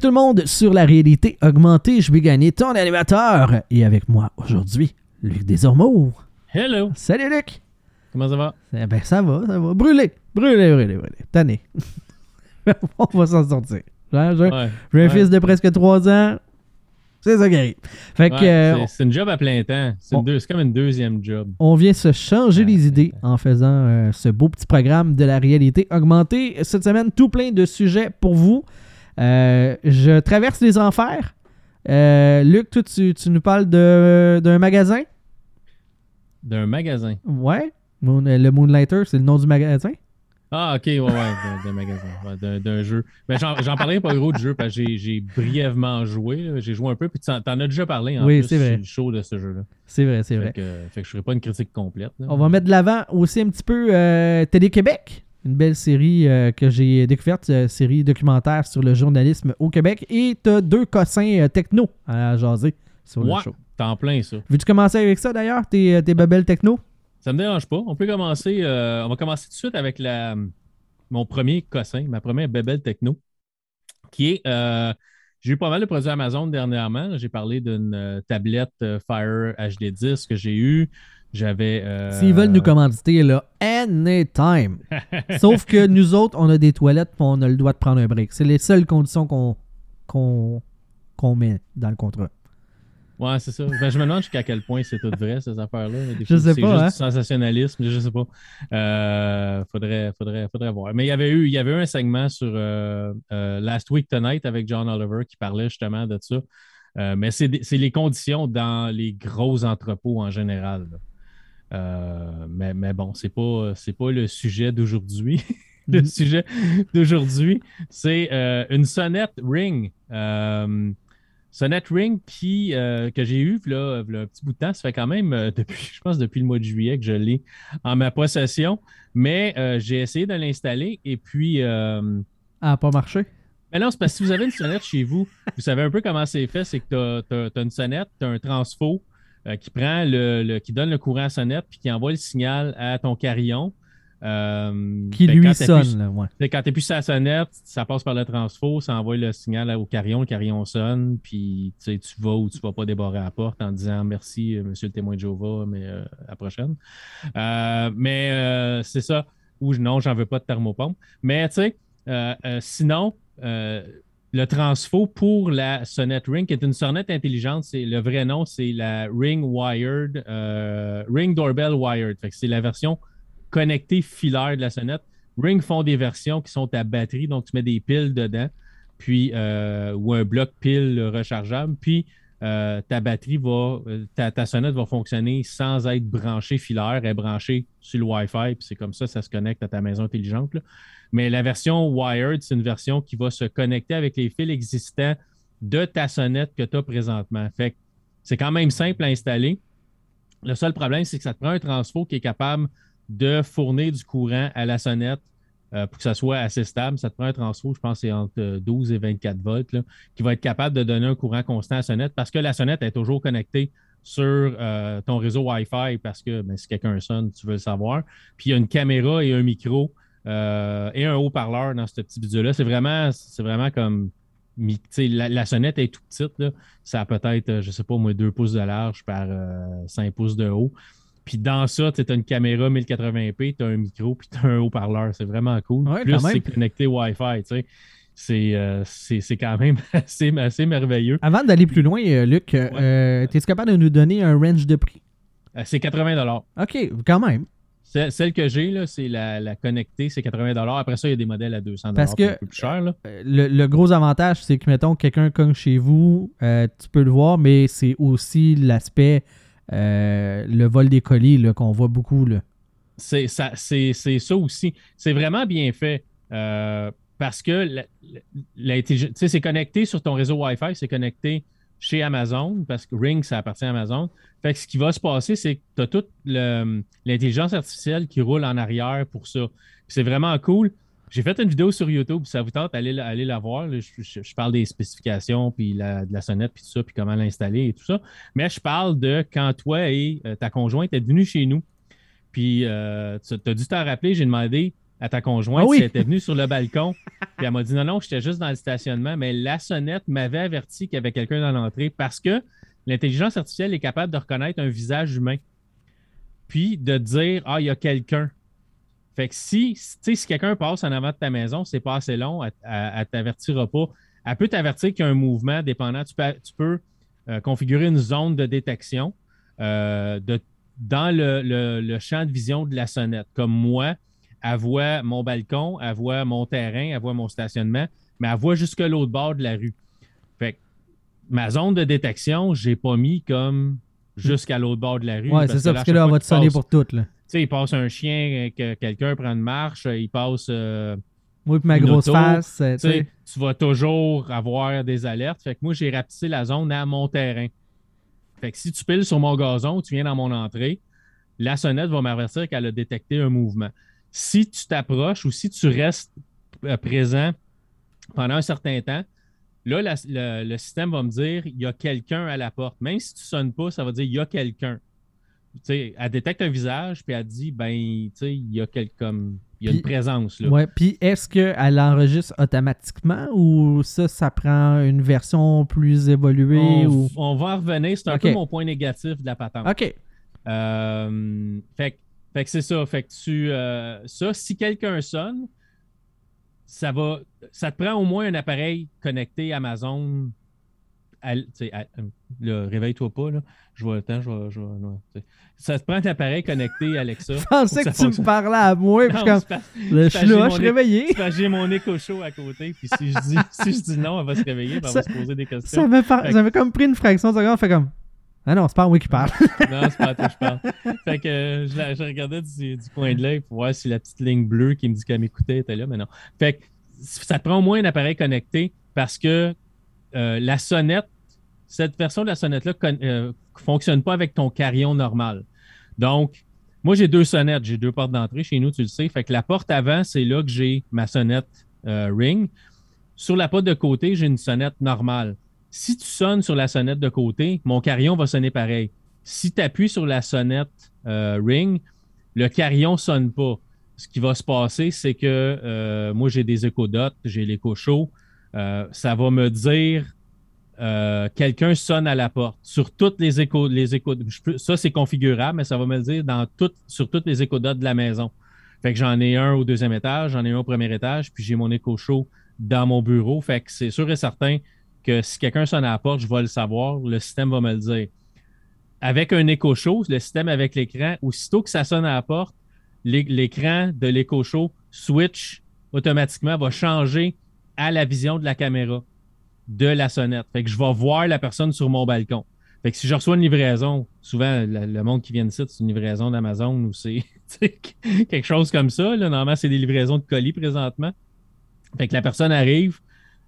tout le monde sur la réalité augmentée. Je vais gagner ton animateur. Et avec moi aujourd'hui, Luc Desormeaux. Hello! Salut Luc! Comment ça va? Eh ben ça va, ça va. Brûlé, brûlé, brûlé, brûlé. Tanné. On va s'en sortir. J'ai j'ai- Ouais. un fils de presque 3 ans. C'est ça qui arrive. Fait que euh, c'est- une job à plein temps. C'est comme une deuxième job. on vient se changer les idées en faisant euh, ce beau petit programme de la réalité augmentée. Cette semaine, tout plein de sujets pour vous. Euh, je traverse les enfers. Euh, Luc, toi, tu, tu nous parles d'un magasin? D'un magasin. Ouais. Moon- euh, le Moonlighter, c'est le nom du magasin? Ah, ok, ouais, ouais, d'un- magasin. Ouais, d'un- jeu. Mais j'en parlerai pas gros de jeu parce que j'ai- brièvement joué. J'ai joué un peu, puis t'en as déjà parlé en Oui, plus c'est vrai. sur le show de ce jeu-là. C'est vrai, c'est vrai. que, fait que je ferai pas une critique complète. là. On va mettre de l'avant aussi un petit peu euh, Télé-Québec, une belle série euh, que j'ai découverte, euh, série documentaire sur le journalisme au Québec. Et t'as deux cossins euh, techno à jaser sur le show. t'en plein ça. Veux-tu commencer avec ça d'ailleurs, tes, tes babelles techno? Ça me dérange pas. On peut commencer. on va commencer tout de suite avec la, mon premier cossin, ma première bébelle techno, qui est. euh, j'ai eu pas mal de produits Amazon dernièrement. J'ai parlé d'une tablette Fire HD10 que j'ai eue. J'avais. euh, S'ils veulent nous commanditer, là, anytime. Sauf que nous autres, on a des toilettes et on a le droit de prendre un break. C'est les seules conditions qu'on met dans le contrat. Ouais, c'est ça. Ben, je me demande jusqu'à quel point c'est tout vrai, ces affaires-là. Je sais c'est pas, juste hein. du sensationnalisme, je sais pas. Euh, faudrait, faudrait, faudrait voir. Mais il y avait eu, il y avait eu un segment sur euh, euh, Last Week Tonight avec John Oliver qui parlait justement de ça. Euh, mais c'est c'est les conditions dans les gros entrepôts en général. là. Euh, mais, mais bon, c'est pas, c'est pas le sujet d'aujourd'hui. le Mhm. sujet d'aujourd'hui, c'est euh, une sonnette Ring. Euh, sonnette Ring qui, que j'ai eu là, un petit bout de temps. Ça fait quand même depuis, je pense, depuis le mois de juillet que je l'ai en ma possession. Mais j'ai essayé de l'installer et puis. Ah, pas marché? mais non, c'est parce que si vous avez une sonnette chez vous, vous savez un peu comment c'est fait. C'est que tu as, une sonnette, tu as un transfo euh, qui prend le, le- qui donne le courant à sonnette puis qui envoie le signal à ton carillon. Euh, Qui que lui sonne, là, ouais. fait que Quand tu appuies sur la sonnette, ça passe par le transfo, ça envoie le signal au carillon, le carillon sonne, puis tu vas ou tu vas pas débarrer à la porte en disant merci, euh, monsieur le témoin de Jéhovah, mais euh, à la prochaine. Euh, mais c'est ça. Ou non, j'en veux pas de thermopompe. Mais tu sais, sinon, le transfo pour la sonnette Ring, qui est une sonnette intelligente, c'est le vrai nom, c'est la Ring Wired, euh, Ring Doorbell Wired. Fait c'est la version connectée filaire de la sonnette. Ring font des versions qui sont à batterie, donc tu mets des piles dedans, puis euh, ou un bloc pile rechargeable, puis euh, ta batterie va, euh, ta, sonnette va fonctionner sans être branchée filaire, elle est branchée sur le Wi-Fi, puis c'est comme ça, ça se connecte à ta maison intelligente. Mais la version wired, c'est une version qui va se connecter avec les fils existants de ta sonnette que tu as présentement. Fait c'est quand même simple à installer. Le seul problème, c'est que ça te prend un transfo qui est capable de fournir du courant à la sonnette euh, pour que ça soit assez stable. Ça te prend un transfo, je pense c'est entre euh, 12 et 24 volts, qui va être capable de donner un courant constant à la sonnette parce que la sonnette est toujours connectée sur euh, ton réseau Wi-Fi parce que ben, si quelqu'un sonne, tu veux le savoir. Puis il y a une caméra et un micro euh, et un haut-parleur dans ce petit bidule-là. C'est vraiment, c'est vraiment comme. La, la sonnette est tout petite. Ça a peut-être, euh, je sais pas, moi, 2 pouces de large par euh, 5 pouces de haut. Puis dans ça, tu as une caméra 1080p, tu as un micro, puis tu as un haut-parleur. C'est vraiment cool. Ouais, Plus c'est connecté Wi-Fi. tu sais. C'est euh, c'est c'est quand même assez, assez merveilleux. Avant d'aller plus loin, euh, Luc, euh, es-tu capable de nous donner un range de prix? Euh, C'est 80 OK, quand même. Celle que j'ai, là, c'est la, la connectée, c'est 80 Après ça, il y a des modèles à 200 Parce que- un peu plus cher. Là. Euh, Le, le gros avantage, c'est que, mettons, quelqu'un cogne chez vous, euh, tu peux le voir, mais c'est aussi l'aspect, euh, le vol des colis qu'on voit beaucoup. Là. c'est ça, c'est, ça aussi. C'est vraiment bien fait euh, parce que c'est connecté sur ton réseau Wi-Fi, c'est connecté chez Amazon parce que Ring, ça appartient à Amazon. Fait que ce qui va se passer, c'est que tu as toute l'intelligence artificielle qui roule en arrière pour ça. C'est vraiment cool. J'ai fait une vidéo sur YouTube, si ça vous tente, allez, la- allez la voir. là. Je, je- je parle des spécifications, puis la- de la sonnette, puis tout ça, puis comment l'installer et tout ça. Mais je parle de quand toi et euh, ta conjointe êtes venus chez nous, puis euh, tu as dû t'en rappeler, j'ai demandé à ta conjointe Ah oui. si elle était venue sur le balcon. Puis elle m'a dit non, non, j'étais juste dans le stationnement, mais la sonnette m'avait averti qu'il y avait quelqu'un dans l'entrée parce que l'intelligence artificielle est capable de reconnaître un visage humain. Puis de dire Ah, il y a quelqu'un. Fait que si, si quelqu'un passe en avant de ta maison, c'est pas assez long, elle, elle, elle t'avertira pas. Elle peut t'avertir qu'il y a un mouvement dépendant. Tu peux, tu peux euh, configurer une zone de détection euh, de, dans le, le- le champ de vision de la sonnette. Comme moi, elle voit mon balcon, elle voit mon terrain, elle voit mon stationnement, mais elle voit jusque l'autre bord de la rue. Fait que ma zone de détection, j'ai pas mis comme jusqu'à l'autre bord de la rue. Ouais, c'est ça, parce que là, on fois va te sonner pour tout. Là. Sais, il passe un chien, euh, que quelqu'un prend une marche, euh, il passe. euh, Moi, puis ma Une grosse auto, face. tu vas toujours avoir des alertes. Fait que moi, j'ai rapetissé la zone à mon terrain. Fait que si tu piles sur mon gazon, tu viens dans mon entrée, la sonnette va m'avertir qu'elle a détecté un mouvement. Si tu t'approches ou si tu restes présent pendant un certain temps, là, la- le, le système va me dire il y a quelqu'un à la porte. Même si tu ne sonnes pas, ça va dire il y a quelqu'un. Elle détecte un visage, puis elle dit ben, il y a quel- comme il y a une présence là. Ouais, puis est-ce qu'elle enregistre automatiquement ou ça, ça prend une version plus évoluée On, ou... on va en revenir. C'est un peu mon point négatif de la patente. OK. Euh, fait, que- fait que c'est ça. Fait que tu. euh, ça, si quelqu'un sonne, ça va. Ça te prend au moins un appareil connecté Amazon. à- tu sais, à- là, réveille-toi pas, là. Je vois le temps, je vais. je vais- ça te prend un appareil connecté Alexa. Je pensais que tu me parlais à moi, puis Non, comme, je suis là, je suis j'ai mon réveillé. j'ai mon écho chaud à côté. Puis si je dis, si je dis non, elle va se réveiller, puis elle va se poser des questions. Ça m'a par- Fait que- ça m'a comme pris une fraction de seconde, fait comme... Ah non, c'est pas moi qui parle. Non, c'est pas toi je parle. Fait que euh, je, la- je regardais du, du coin de l'œil pour voir si la petite ligne bleue qui me dit qu'elle m'écoutait était là, mais non. Fait que ça te prend au moins un appareil connecté parce que euh, la sonnette, cette version de la sonnette-là ne fonctionne pas avec ton carillon normal. Donc, moi, j'ai deux sonnettes. J'ai deux portes d'entrée chez nous, tu le sais. Fait que la porte avant, c'est là que j'ai ma sonnette euh, ring. Sur la porte de côté, j'ai une sonnette normale. Si tu sonnes sur la sonnette de côté, mon carillon va sonner pareil. Si tu appuies sur la sonnette euh, ring, le carillon ne sonne pas. Ce qui va se passer, c'est que euh, moi, j'ai des écodotes, j'ai l'écho chaud. Euh, ça va me dire euh, quelqu'un sonne à la porte. Sur toutes les échos, les échos ça c'est configurable, mais ça va me le dire sur toutes les écodotes de la maison. Fait que j'en ai un au deuxième étage, j'en ai un au premier étage, puis j'ai mon écho chaud dans mon bureau. Fait que c'est sûr et certain que si quelqu'un sonne à la porte, je vais le savoir, le système va me le dire. Avec un écho chaud, le système avec l'écran, aussitôt que ça sonne à la porte, l'é- l'écran de l'écho chaud switch automatiquement, va changer à la vision de la caméra de la sonnette. Fait que je vais voir la personne sur mon balcon. Fait que si je reçois une livraison, souvent le, monde qui vient de c'est une livraison d'Amazon ou c'est quelque chose comme ça. Normalement, c'est des livraisons de colis présentement. Fait que la personne arrive,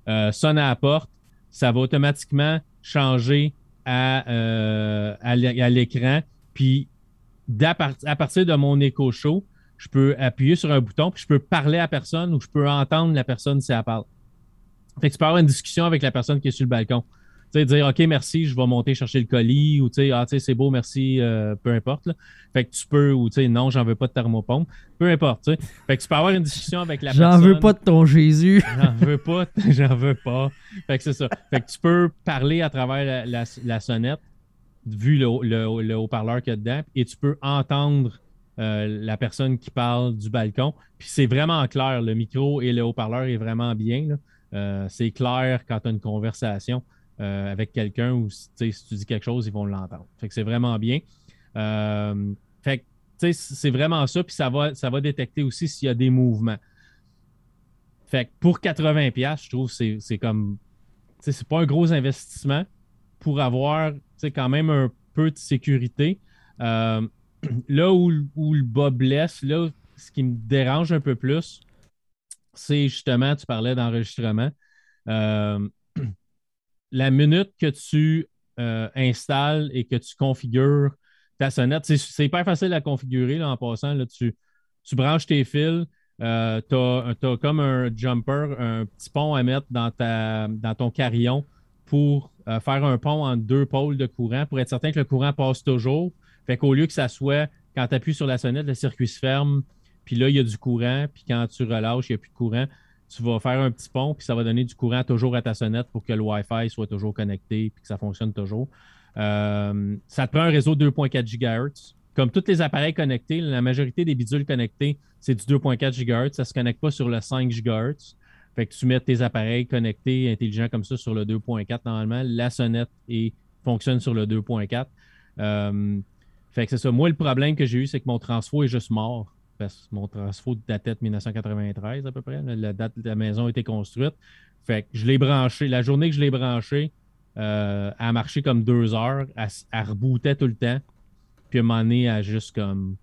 euh, sonne à la porte, ça va automatiquement changer à, euh, à l'é- à l'écran. Puis à partir de mon écho chaud, je peux appuyer sur un bouton, puis je peux parler à personne ou je peux entendre la personne si elle parle. Fait que tu peux avoir une discussion avec la personne qui est sur le balcon. Tu sais, dire OK, merci, je vais monter chercher le colis, ou tu sais, ah, tu sais, c'est beau, merci, euh, peu importe. là. Fait que tu peux, ou tu sais, non, j'en veux pas de thermopompe. Peu importe, tu sais. Fait que tu peux avoir une discussion avec la J'en personne. veux pas de ton Jésus. J'en veux pas, j'en veux pas. Fait que c'est ça. Fait que tu peux parler à travers la, la- la sonnette, vu le, le- le haut-parleur qu'il y a dedans, et tu peux entendre euh, la personne qui parle du balcon. Puis c'est vraiment clair. Le micro et le haut-parleur est vraiment bien. là. Euh, c'est clair quand tu as une conversation euh, avec quelqu'un ou si, tu dis quelque chose, ils vont l'entendre. Fait c'est vraiment bien. Euh, fait c'est vraiment ça. Puis ça va, va détecter aussi s'il y a des mouvements. Fait pour 80$, piastres, je trouve que c'est- comme. C'est pas un gros investissement pour avoir quand même un peu de sécurité. Là où, où le bas blesse, là, ce qui me dérange un peu plus, c'est justement, tu parlais d'enregistrement. Euh, la minute que tu euh, installes et que tu configures ta sonnette, c'est- hyper facile à configurer en passant. Tu, branches tes fils, tu as, comme un jumper, un petit pont à mettre dans, ta, dans ton carillon pour euh, faire un pont entre deux pôles de courant pour être certain que le courant passe toujours. Fait qu'au lieu que ça soit, quand tu appuies sur la sonnette, le circuit se ferme, puis là, il y a du courant, puis quand tu relâches, il n'y a plus de courant, tu vas faire un petit pont, puis ça va donner du courant toujours à ta sonnette pour que le Wi-Fi soit toujours connecté, puis que ça fonctionne toujours. Euh, ça te prend un réseau de 2.4 GHz. Comme tous les appareils connectés, la majorité des bidules connectés, c'est du 2.4 GHz. Ça ne se connecte pas sur le 5 GHz. Fait que tu mets tes appareils connectés intelligents comme ça sur le 2.4 normalement. La sonnette fonctionne sur le 2.4. Euh, fait que c'est ça. Moi, le problème que j'ai eu, c'est que mon transfo est juste mort. Mon transfo datait de 1993 à peu près. La date de la maison a été construite. Fait que je l'ai branché. La journée que je l'ai branché, euh, elle a marché comme deux heures. Elle, elle, rebootait tout le temps. Puis à un moment donné, elle juste comme.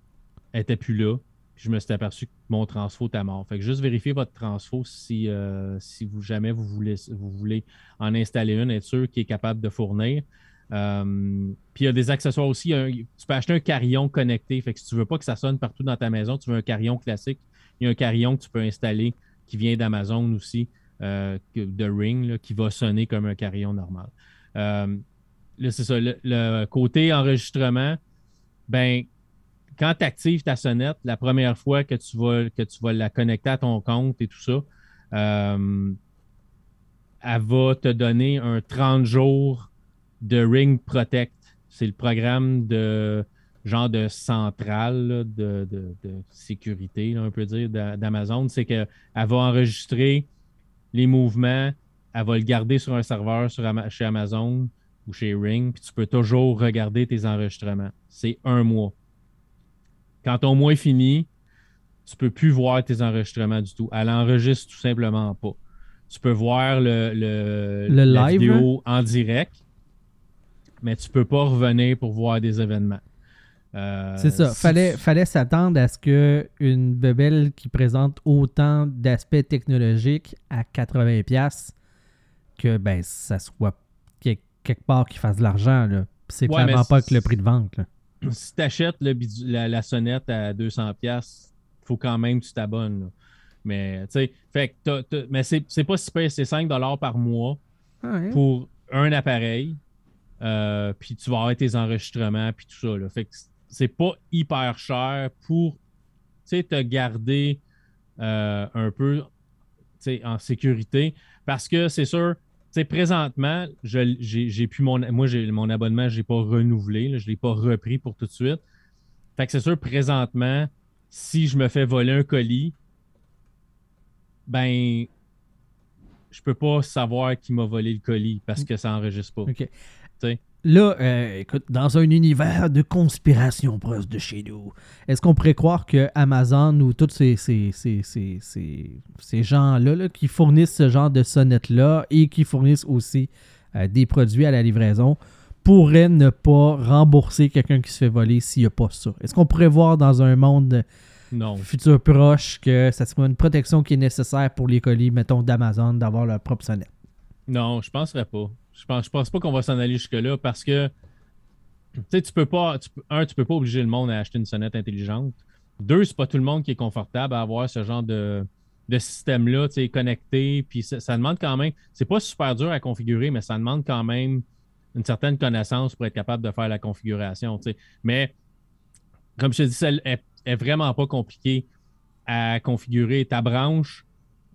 Elle était plus là. Je me suis aperçu que mon transfo était mort. Fait que juste vérifier votre transfo si, euh, si vous, jamais vous voulez, vous voulez en installer une, être sûr qu'il est capable de fournir. Euh, puis il y a des accessoires aussi. tu peux acheter un carillon connecté. Fait que si tu veux pas que ça sonne partout dans ta maison, tu veux un carillon classique. Il y a un carillon que tu peux installer qui vient d'Amazon aussi, euh, de Ring, qui va sonner comme un carillon normal. Euh, là, c'est ça. Le, côté enregistrement, ben, quand tu actives ta sonnette, la première fois que tu vas, que tu vas la connecter à ton compte et tout ça, elle va te donner un 30 jours de Ring Protect. C'est le programme de genre de centrale de, sécurité, on peut dire, d'Amazon. C'est qu'elle va enregistrer les mouvements, elle va le garder sur un serveur chez Amazon ou chez Ring, puis tu peux toujours regarder tes enregistrements. C'est un mois. Quand ton mois est fini, tu ne peux plus voir tes enregistrements du tout. Elle enregistre tout simplement pas. Tu peux voir le, le, la vidéo en direct, mais tu peux pas revenir pour voir des événements. Euh, c'est ça. Fallait, fallait s'attendre à ce qu'une bebelle qui présente autant d'aspects technologiques à 80$, que ben, ça soit quelque part qui fasse de l'argent. C'est clairement pas que le prix de vente. Si tu achètes la, la, sonnette à 200$, il faut quand même que tu t'abonnes. Mais, fait mais c'est pas si c'est 5$ par mois ah pour un appareil. Euh, puis tu vas avoir tes enregistrements, puis tout ça. Là. Fait que c'est pas hyper cher pour te garder euh, un peu en sécurité. Parce que c'est sûr, présentement, j'ai mon. Moi, mon abonnement, je n'ai pas renouvelé, je ne l'ai pas repris pour tout de suite. Fait que c'est sûr, présentement, si je me fais voler un colis, ben je peux pas savoir qui m'a volé le colis parce que ça n'enregistre pas. Là, euh, écoute, dans un univers de conspiration proche de chez nous, est-ce qu'on pourrait croire que Amazon ou tous ces, ces, ces, gens-là qui fournissent ce genre de sonnettes-là et qui fournissent aussi euh, des produits à la livraison pourraient ne pas rembourser quelqu'un qui se fait voler s'il n'y a pas ça? Est-ce qu'on pourrait voir dans un monde futur proche que ça serait une protection qui est nécessaire pour les colis, mettons, d'Amazon, d'avoir leur propre sonnette? Non, je ne penserais pas. Je pense, je pense pas qu'on va s'en aller jusque-là parce que tu tu peux pas. un, tu peux pas obliger le monde à acheter une sonnette intelligente. Deux, c'est pas tout le monde qui est confortable à avoir ce genre de, système-là, tu sais, connecté. Puis ça, demande quand même. C'est pas super dur à configurer, mais ça demande quand même une certaine connaissance pour être capable de faire la configuration. Tu sais. Mais comme je te dis, elle est vraiment pas compliqué à configurer. Ta branche,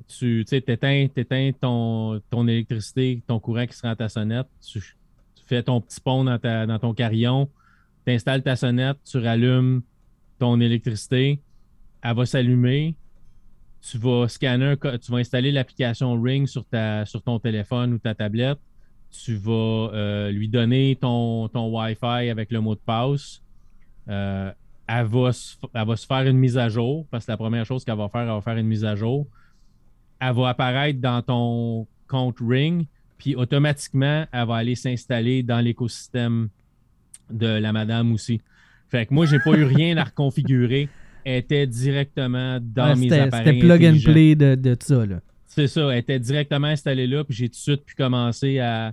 tu éteins, ton, ton électricité, ton courant qui sera dans ta sonnette, tu, fais ton petit pont dans, dans ton carillon, tu installes ta sonnette, tu rallumes ton électricité, elle va s'allumer, tu vas scanner, tu vas installer l'application Ring sur, ta, sur ton téléphone ou ta tablette, tu vas euh, lui donner ton, ton Wi-Fi avec le mot de passe. Euh, elle, va, elle va se faire une mise à jour parce que la première chose qu'elle va faire, elle va faire une mise à jour elle va apparaître dans ton compte Ring, puis automatiquement, elle va aller s'installer dans l'écosystème de la madame aussi. Fait que moi, j'ai pas eu rien à reconfigurer. Elle était directement dans mes appareils. C'était plug and play de, de ça. C'est ça. Elle était directement installée là, puis j'ai tout de suite pu commencer à,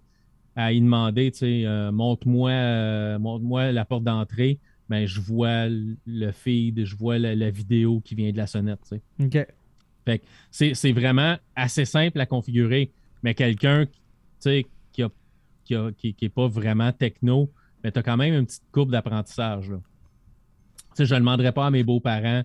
à y demander, tu sais, euh, montre-moi euh, montre la porte d'entrée. Ben, je vois le feed, je vois la, vidéo qui vient de la sonnette. Tu sais. OK c'est vraiment assez simple à configurer. Mais quelqu'un qui n'est qui, qui, pas vraiment techno, mais tu as quand même une petite courbe d'apprentissage. Je ne demanderais pas à mes beaux-parents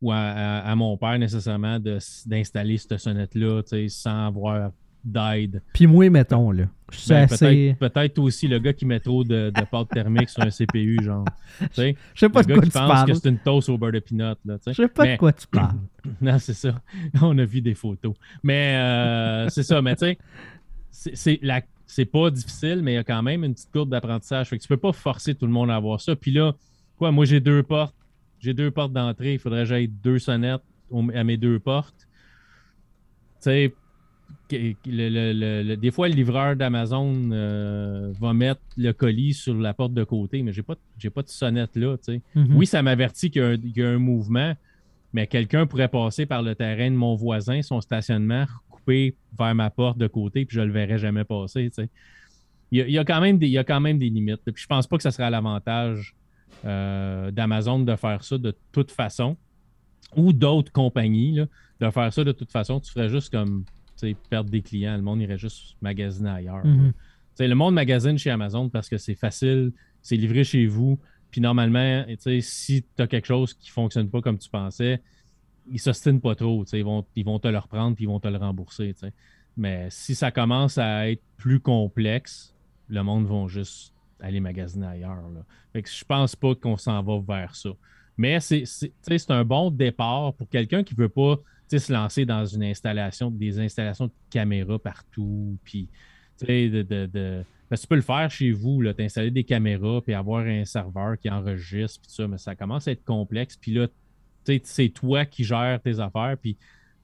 ou à, mon père nécessairement d'installer cette sonnette-là sans avoir d'aide. Puis moi, mettons, là. Ben, peut-être, aussi le gars qui met trop de, de pâte thermique sur un CPU, genre. Je sais pas de quoi tu parles. pense que c'est une toast au beurre de peanut. Je sais pas de quoi tu parles. non, c'est ça. On a vu des photos. Mais euh, c'est ça, mais tu sais, c'est pas difficile, mais il y a quand même une petite courbe d'apprentissage. Fait que tu peux pas forcer tout le monde à avoir ça. Puis là, quoi, moi j'ai deux portes. J'ai deux portes d'entrée. Il faudrait que j'aille deux sonnettes à mes deux portes. Tu sais, des fois, le livreur d'Amazon euh, va mettre le colis sur la porte de côté, mais j'ai pas, pas de sonnette là. Mm-hmm. Oui, ça m'avertit qu'il y, a un mouvement, mais quelqu'un pourrait passer par le terrain de mon voisin, son stationnement, couper vers ma porte de côté, puis je le verrai jamais passer. Il y, a, quand même des, il quand même des limites. Puis je pense pas que ce serait à l'avantage euh, d'Amazon de faire ça de toute façon, ou d'autres compagnies de faire ça de toute façon. Tu ferais juste comme perdre des clients. Le monde irait juste magasiner ailleurs. Mhm. Le monde magasine chez Amazon parce que c'est facile, c'est livré chez vous. Puis normalement, si tu as quelque chose qui ne fonctionne pas comme tu pensais, ils ne s'ostinent pas trop. Ils vont, ils vont te le reprendre puis ils vont te le rembourser. Mais si ça commence à être plus complexe, le monde va juste aller magasiner ailleurs. Là. Fait que je pense pas qu'on s'en va vers ça. Mais c'est un bon départ pour quelqu'un qui ne veut pas se lancer dans une installation, des installations de caméras partout, puis de, de, de... tu peux le faire chez vous, t'installer des caméras, puis avoir un serveur qui enregistre, puis ça, mais ça commence à être complexe. Puis là, c'est toi qui gères tes affaires, puis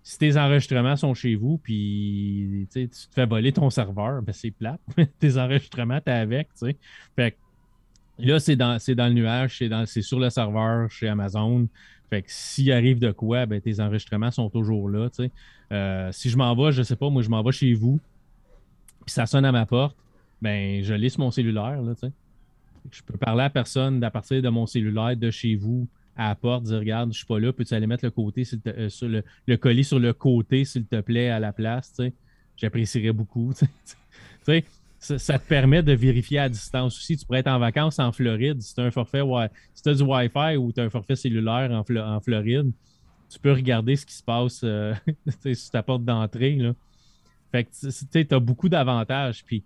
si tes enregistrements sont chez vous, puis tu te fais voler ton serveur, ben c'est plate. tes enregistrements, t'es avec, tu sais. Fait là, c'est dans, dans le nuage, c'est sur le serveur chez Amazon. Fait que s'il arrive de quoi, ben, tes enregistrements sont toujours là. Euh, si je m'en vais, je sais pas, moi je m'en vais chez vous, puis ça sonne à ma porte, ben je lisse mon cellulaire. Là, je peux parler à personne à partir de mon cellulaire de chez vous à la porte, dire Regarde, je suis pas là, peux-tu aller mettre le côté euh, sur le, le, colis sur le côté, s'il te plaît, à la place? J'apprécierais beaucoup. sais ça, te permet de vérifier à distance aussi. Tu pourrais être en vacances en Floride. Si tu as un forfait, si tu du Wi-Fi ou tu as un forfait cellulaire en, Floride, tu peux regarder ce qui se passe euh, sur ta porte d'entrée. Fait que tu as beaucoup d'avantages. Puis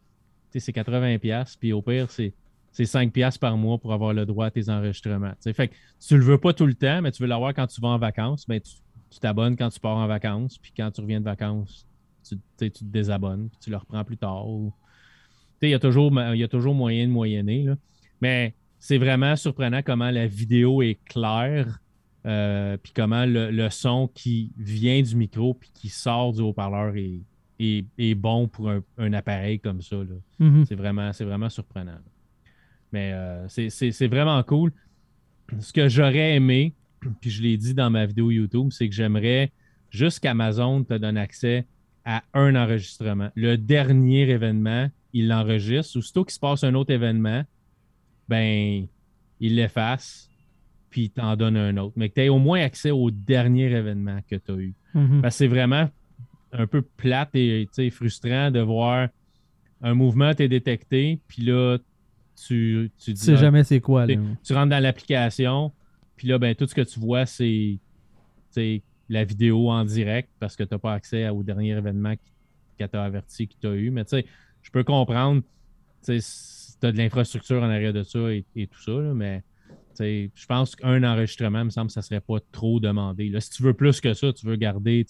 c'est 80$. Puis au pire, c'est. 5$ par mois pour avoir le droit à tes enregistrements. Fait que tu le veux pas tout le temps, mais tu veux l'avoir quand tu vas en vacances, ben, tu t'abonnes quand tu pars en vacances, puis quand tu reviens de vacances, tu, tu te désabonnes, puis tu le reprends plus tard. Il y, a toujours, il y a toujours moyen de moyenner. Mais c'est vraiment surprenant comment la vidéo est claire. Euh, puis comment le, son qui vient du micro puis qui sort du haut-parleur est, est, bon pour un, appareil comme ça. Mm-hmm. C'est vraiment, vraiment surprenant. Mais euh, c'est vraiment cool. Ce que j'aurais aimé, puis je l'ai dit dans ma vidéo YouTube, c'est que j'aimerais juste qu'Amazon te donne accès à un enregistrement. Le dernier événement, il l'enregistre. Aussitôt qu'il se passe un autre événement, ben, il l'efface, puis il t'en donne un autre. Mais que tu aies au moins accès au dernier événement que tu as eu. Mhm. Parce que c'est vraiment un peu plate et frustrant de voir un mouvement t'est détecté, puis là, tu, tu dis. sais jamais c'est quoi. Là. Tu rentres dans l'application, puis là, ben, tout ce que tu vois, c'est la vidéo en direct parce que tu n'as pas accès au dernier événement qui t'a averti que tu as eu. Mais tu sais, je peux comprendre, tu as de l'infrastructure en arrière de ça et, tout ça, mais je pense qu'un enregistrement, me semble que ça ne serait pas trop demandé. Là, si tu veux plus que ça, tu veux garder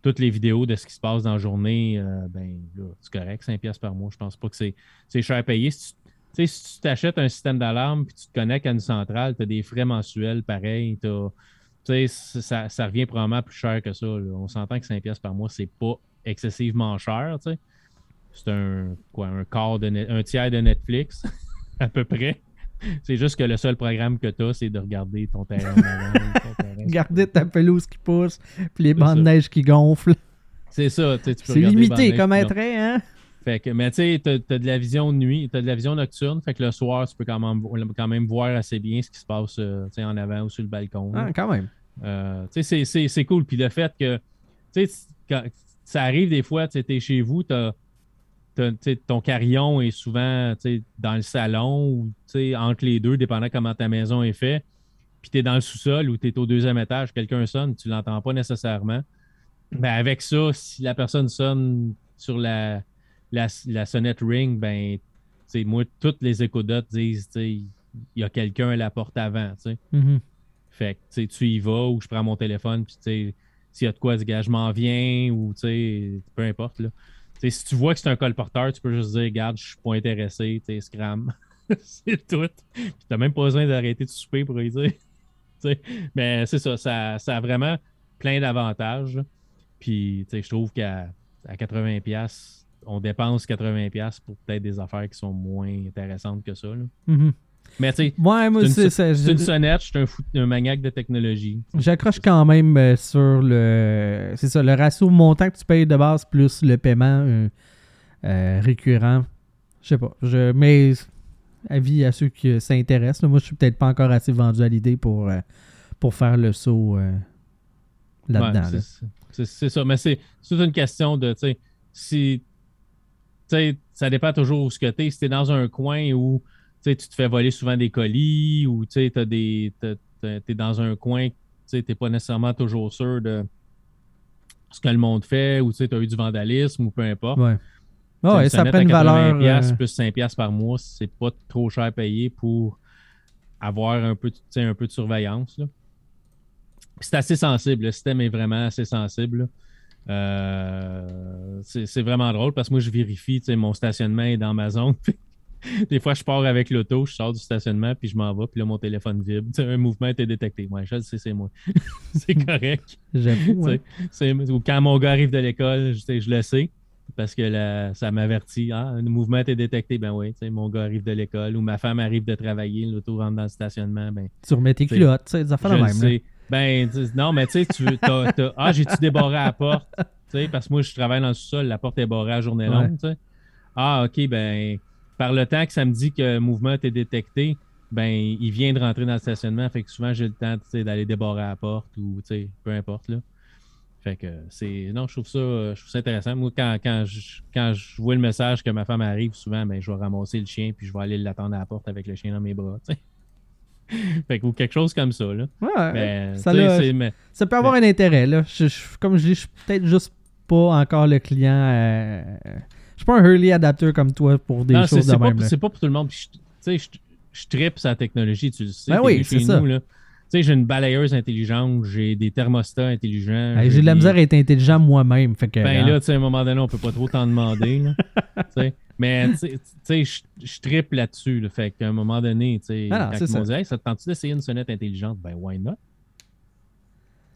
toutes les vidéos de ce qui se passe dans la journée, euh, ben c'est correct, 5$ par mois. Je pense pas que c'est cher à payer. Si tu si t'achètes un système d'alarme et tu te connectes à une centrale, tu as des frais mensuels pareil. Ça, ça revient probablement plus cher que ça. On s'entend que 5$ par mois, c'est pas excessivement cher. sais c'est un, quoi, un, quart de un tiers de Netflix, à peu près. C'est juste que le seul programme que tu as, c'est de regarder ton terrain. Regarder ta pelouse qui pousse, puis les bandes de neige qui gonflent. C'est ça. C'est limité comme trait, hein? Fait que, mais tu sais, tu as, de la vision de nuit, tu as de la vision nocturne. Fait que le soir, tu peux quand même, quand même voir assez bien ce qui se passe euh, en avant ou sur le balcon. Ah, quand même. Euh, tu sais, c'est cool. Puis le fait que, tu sais, ça arrive des fois, tu es chez vous, tu as ton carillon est souvent dans le salon ou entre les deux, dépendant comment ta maison est faite. puis tu es dans le sous-sol ou tu es au deuxième étage, quelqu'un sonne, tu l'entends pas nécessairement. Ben avec ça, si la personne sonne sur la, la, sonnette ring, ben, moi, toutes les écodotes disent, il y a quelqu'un à la porte avant, mm-hmm. Fait que, tu y vas ou je prends mon téléphone, puis s'il y a de quoi, je m'en viens ou, peu importe, là. Si tu vois que c'est un colporteur, tu peux juste dire, regarde, je suis pas intéressé, tu scram. c'est tout. Puis t'as même pas besoin d'arrêter de souper pour y dire. Mais c'est ça, ça, ça, a vraiment plein d'avantages. Puis je trouve qu'à à 80$, on dépense 80$ pour peut-être des affaires qui sont moins intéressantes que ça. Mm-hmm. Mais tu sais, c'est une, sonnette, je suis un, maniaque de technologie. J'accroche quand même euh, sur le. C'est ça, le ratio montant que tu payes de base plus le paiement euh, euh, récurrent. Je sais pas. Je, mais avis à ceux qui s'intéressent. Moi, je suis peut-être pas encore assez vendu à l'idée pour, pour faire le saut là-dedans. c'est ça. Mais c'est toute une question de, tu sais, si ça dépend toujours où ce que tu es. Si tu es dans un coin où tu te fais voler souvent des colis ou tu es dans un coin, tu n'es pas nécessairement toujours sûr de ce que le monde fait ou tu as eu du vandalisme ou peu importe. Ouais. ouais ça prend une valeur. Euh, plus 5 par mois, c'est pas trop cher à payer pour avoir un peu, un peu de surveillance. C'est assez sensible. Le système est vraiment assez sensible. Euh, c'est vraiment drôle parce que moi, je vérifie, mon stationnement est dans ma zone. Des fois, je pars avec l'auto, je sors du stationnement, puis je m'en vais, puis là, mon téléphone vibre. un mouvement a été détecté. Moi, je le sais, c'est moi. c'est correct. J'avoue. Ou quand mon gars arrive de l'école, je, je le sais, parce que ça m'avertit. Ah, un mouvement a été détecté. Ben oui, mon gars arrive de l'école, ou ma femme arrive de travailler, l'auto rentre dans le stationnement. Ben, tu remets tes culottes, tu sais, des affaires de même. Ben, non, mais tu sais, tu veux. ah, j'ai-tu débarré à la porte? parce que moi, je travaille dans le sous-sol, la porte est barrée à journée longue. Ah, OK, ben, par le temps que ça me dit que le mouvement était détecté, ben, il vient de rentrer dans le stationnement. Fait que souvent, j'ai le temps d'aller débarrer à la porte ou peu importe. Là. Fait que c'est. Non, je trouve ça, je trouve ça intéressant. Moi, quand, quand, je, quand je vois le message que ma femme arrive, souvent, ben, je vais ramasser le chien puis je vais aller l'attendre à la porte avec le chien dans mes bras. fait que, ou quelque chose comme ça. Là. Ouais, ben, ça, ça, peut avoir un intérêt. Là. comme je dis, je suis peut-être juste pas encore le client. Euh, suis pas un early adapter comme toi pour des choses de même. C'est pas pour tout le monde. Tu sais, je, je tripe sa technologie, tu le sais. Ben oui, c'est ça. Nous, sais, j'ai une balayeuse intelligente, j'ai des thermostats intelligents. j'ai de la misère à être intelligent moi-même. Fait que, ben là, tu sais, à un moment donné, on peut pas trop t'en demander. mais tu sais, je tripe là-dessus. fait qu'à un moment donné, tu sais, ah, quand ils m'ont dit ça te tente d'essayer une sonnette intelligente? Ben, why not?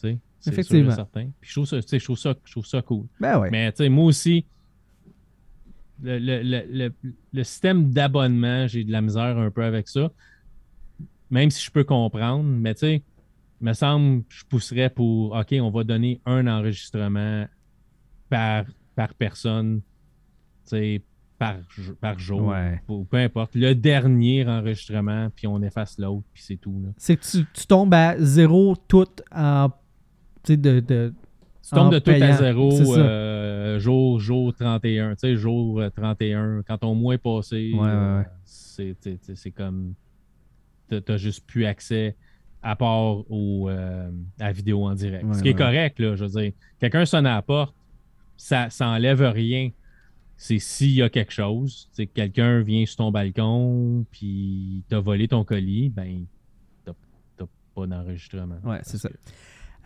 Tu Effectivement. certain. Puis je trouve ça, je trouve ça, je trouve ça cool. Ben ouais. Mais tu sais, moi aussi, le, le, le, le système d'abonnement, j'ai de la misère un peu avec ça même si je peux comprendre, mais tu sais, il me semble que je pousserais pour OK, on va donner un enregistrement par, par personne, tu sais, par, par jour, ou peu importe. Le dernier enregistrement, puis on efface l'autre, puis c'est tout. C'est que tu, tombes à zéro tout en. Tu sais, de, de, tu tombes de tout à zéro euh, jour, jour 31. Tu sais, jour 31, euh, quand ton mois est passé, euh, c'est comme tu n'as juste plus accès à part au, euh, à la vidéo en direct. Ce qui est correct, là, je veux dire. Quelqu'un sonne à la porte, ça n'enlève rien. C'est s'il y a quelque chose, c'est que quelqu'un vient sur ton balcon, puis t'a volé ton colis, ben, t'as pas d'enregistrement. Ouais, c'est ça.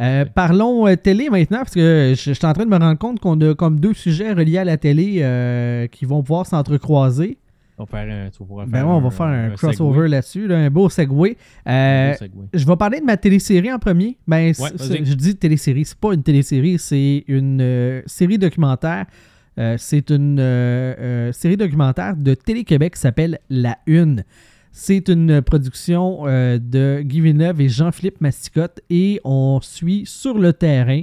Euh, parlons euh, télé maintenant, parce que je, suis en train de me rendre compte qu'on a comme deux sujets reliés à la télé qui vont pouvoir s'entrecroiser. On va faire un, ben on va faire un, crossover là-dessus, un beau segway. Euh, je vais parler de ma télésérie en premier. Ben, je dis télésérie, c'est pas une télésérie, c'est une euh, série documentaire. Euh, c'est une série documentaire de Télé-Québec qui s'appelle La Une. C'est une production de Guy Villeneuve et Jean-Philippe Masticotte et on suit sur le terrain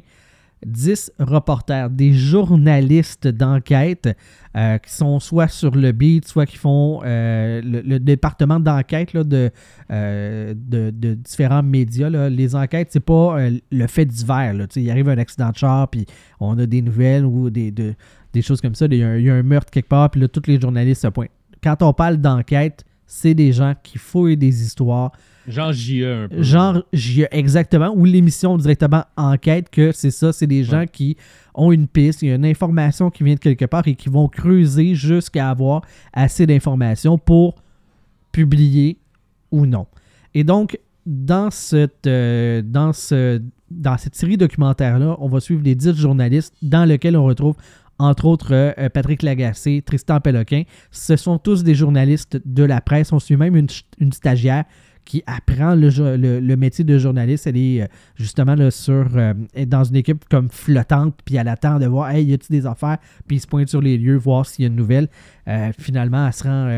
10 reporters, des journalistes d'enquête euh, qui sont soit sur le beat, soit qui font euh, le, département d'enquête de, euh, différents médias. Les enquêtes, c'est pas le fait divers. Il arrive un accident de char, puis on a des nouvelles ou des, choses comme ça. Il y, a un, meurtre quelque part, puis là, tous les journalistes se pointent. Quand on parle d'enquête, c'est des gens qui fouillent des histoires. Genre JE un peu. Genre JE, exactement. Ou l'émission directement enquête, que c'est ça, c'est des gens qui ont une piste, il y a une information qui vient de quelque part et qui vont creuser jusqu'à avoir assez d'informations pour publier ou non. Et donc, dans cette, euh, dans ce, dans cette série documentaire-là, on va suivre les 10 journalistes dans lesquels on retrouve entre autres euh, Patrick Lagacé, Tristan Péloquin. Ce sont tous des journalistes de la presse. On suit même une, stagiaire qui apprend le, métier de journaliste. Elle est euh, justement là, sur, dans une équipe comme flottante, puis elle attend de voir, hey, y a-t-il des affaires, puis il se pointe sur les lieux, voir s'il y a une nouvelle. finalement,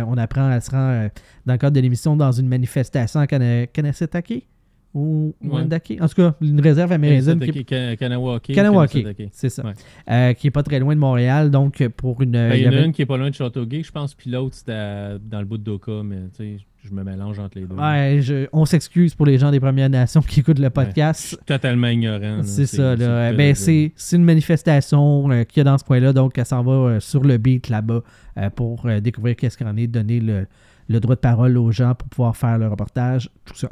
on apprend, elle se rend dans le cadre de l'émission dans une manifestation à Kanessetake ou Wendake. En tout cas, une réserve amérindienne. Qui... Kanawake. Kanawake, c'est ça. Euh, qui est pas très loin de Montréal, donc pour une... Ben, il y, en a une qui est pas loin de Châteauguay, je pense, puis l'autre, c'était dans le bout de Doka, mais tu sais, je me mélange entre les deux. Ouais, on s'excuse pour les gens des Premières Nations qui écoutent le podcast. je suis totalement ignorant. C'est ça, là. Ben, c'est une manifestation euh, qu'il y a dans ce coin-là, donc elle s'en va euh, sur le beat là-bas pour découvrir qu'est-ce qu'il en est, donner le le droit de parole aux gens pour pouvoir faire le reportage, tout ça.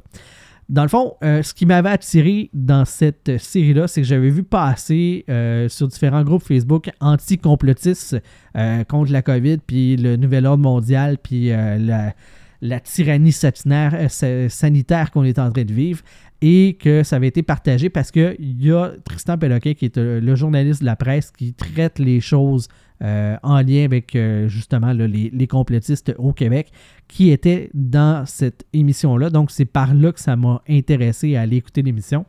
Dans le fond, euh, ce qui m'avait attiré dans cette série-là, c'est que j'avais vu passer euh, sur différents groupes Facebook anti-complotistes euh, contre la COVID, puis le nouvel ordre mondial, puis la, la, tyrannie sanitaire qu'on est en train de vivre, et que ça avait été partagé parce qu'il y a Tristan Péloquin, qui est le journaliste de la presse, qui traite les choses euh, en lien avec euh, justement les, complétistes au Québec qui étaient dans cette émission-là. Donc, c'est par là que ça m'a intéressé à aller écouter l'émission.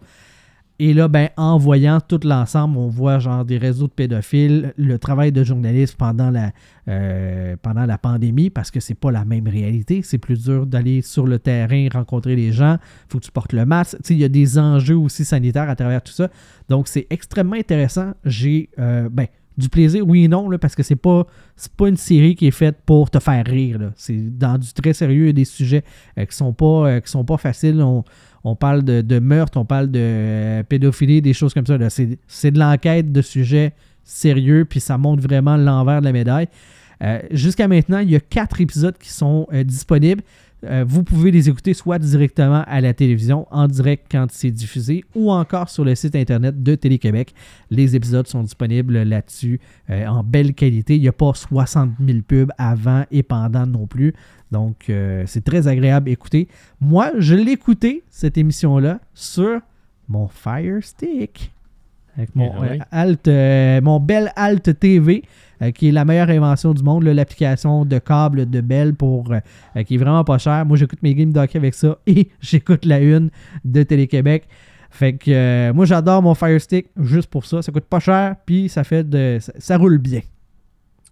Et là, ben, en voyant tout l'ensemble, on voit genre des réseaux de pédophiles, le travail de journaliste pendant la, euh, pendant la pandémie, parce que c'est pas la même réalité. C'est plus dur d'aller sur le terrain, rencontrer les gens. Faut que tu portes le masque. Il y a des enjeux aussi sanitaires à travers tout ça. Donc, c'est extrêmement intéressant. J'ai, ben, du plaisir, oui et non, parce que c'est pas, pas une série qui est faite pour te faire rire. C'est dans du très sérieux et des sujets euh, qui sont pas euh, qui sont pas faciles. Parle de, meurtre, on parle de euh, pédophilie, des choses comme ça. C'est de l'enquête de sujets sérieux, puis ça montre vraiment l'envers de la médaille. Jusqu'à maintenant, il y a quatre épisodes qui sont disponibles. Euh, vous pouvez les écouter soit directement à la télévision, en direct quand c'est diffusé, ou encore sur le site internet de Télé-Québec. Les épisodes sont disponibles là-dessus euh, en belle qualité. Il n'y a pas 60 000 pubs avant et pendant non plus. Donc, euh, c'est très agréable d'écouter. Moi, je l'ai écouté, cette émission-là, sur mon Fire Stick. Avec mon, eh alt, mon bel Alt TV. Euh, qui est la meilleure invention du monde, l'application de câble de Bell pour euh, qui est vraiment pas cher. Moi, j'écoute mes games d'hockey avec ça et j'écoute la une de Télé-Québec. Fait que euh, moi, j'adore mon Fire Stick juste pour ça. Ça coûte pas cher, puis ça fait de. Ça, roule bien.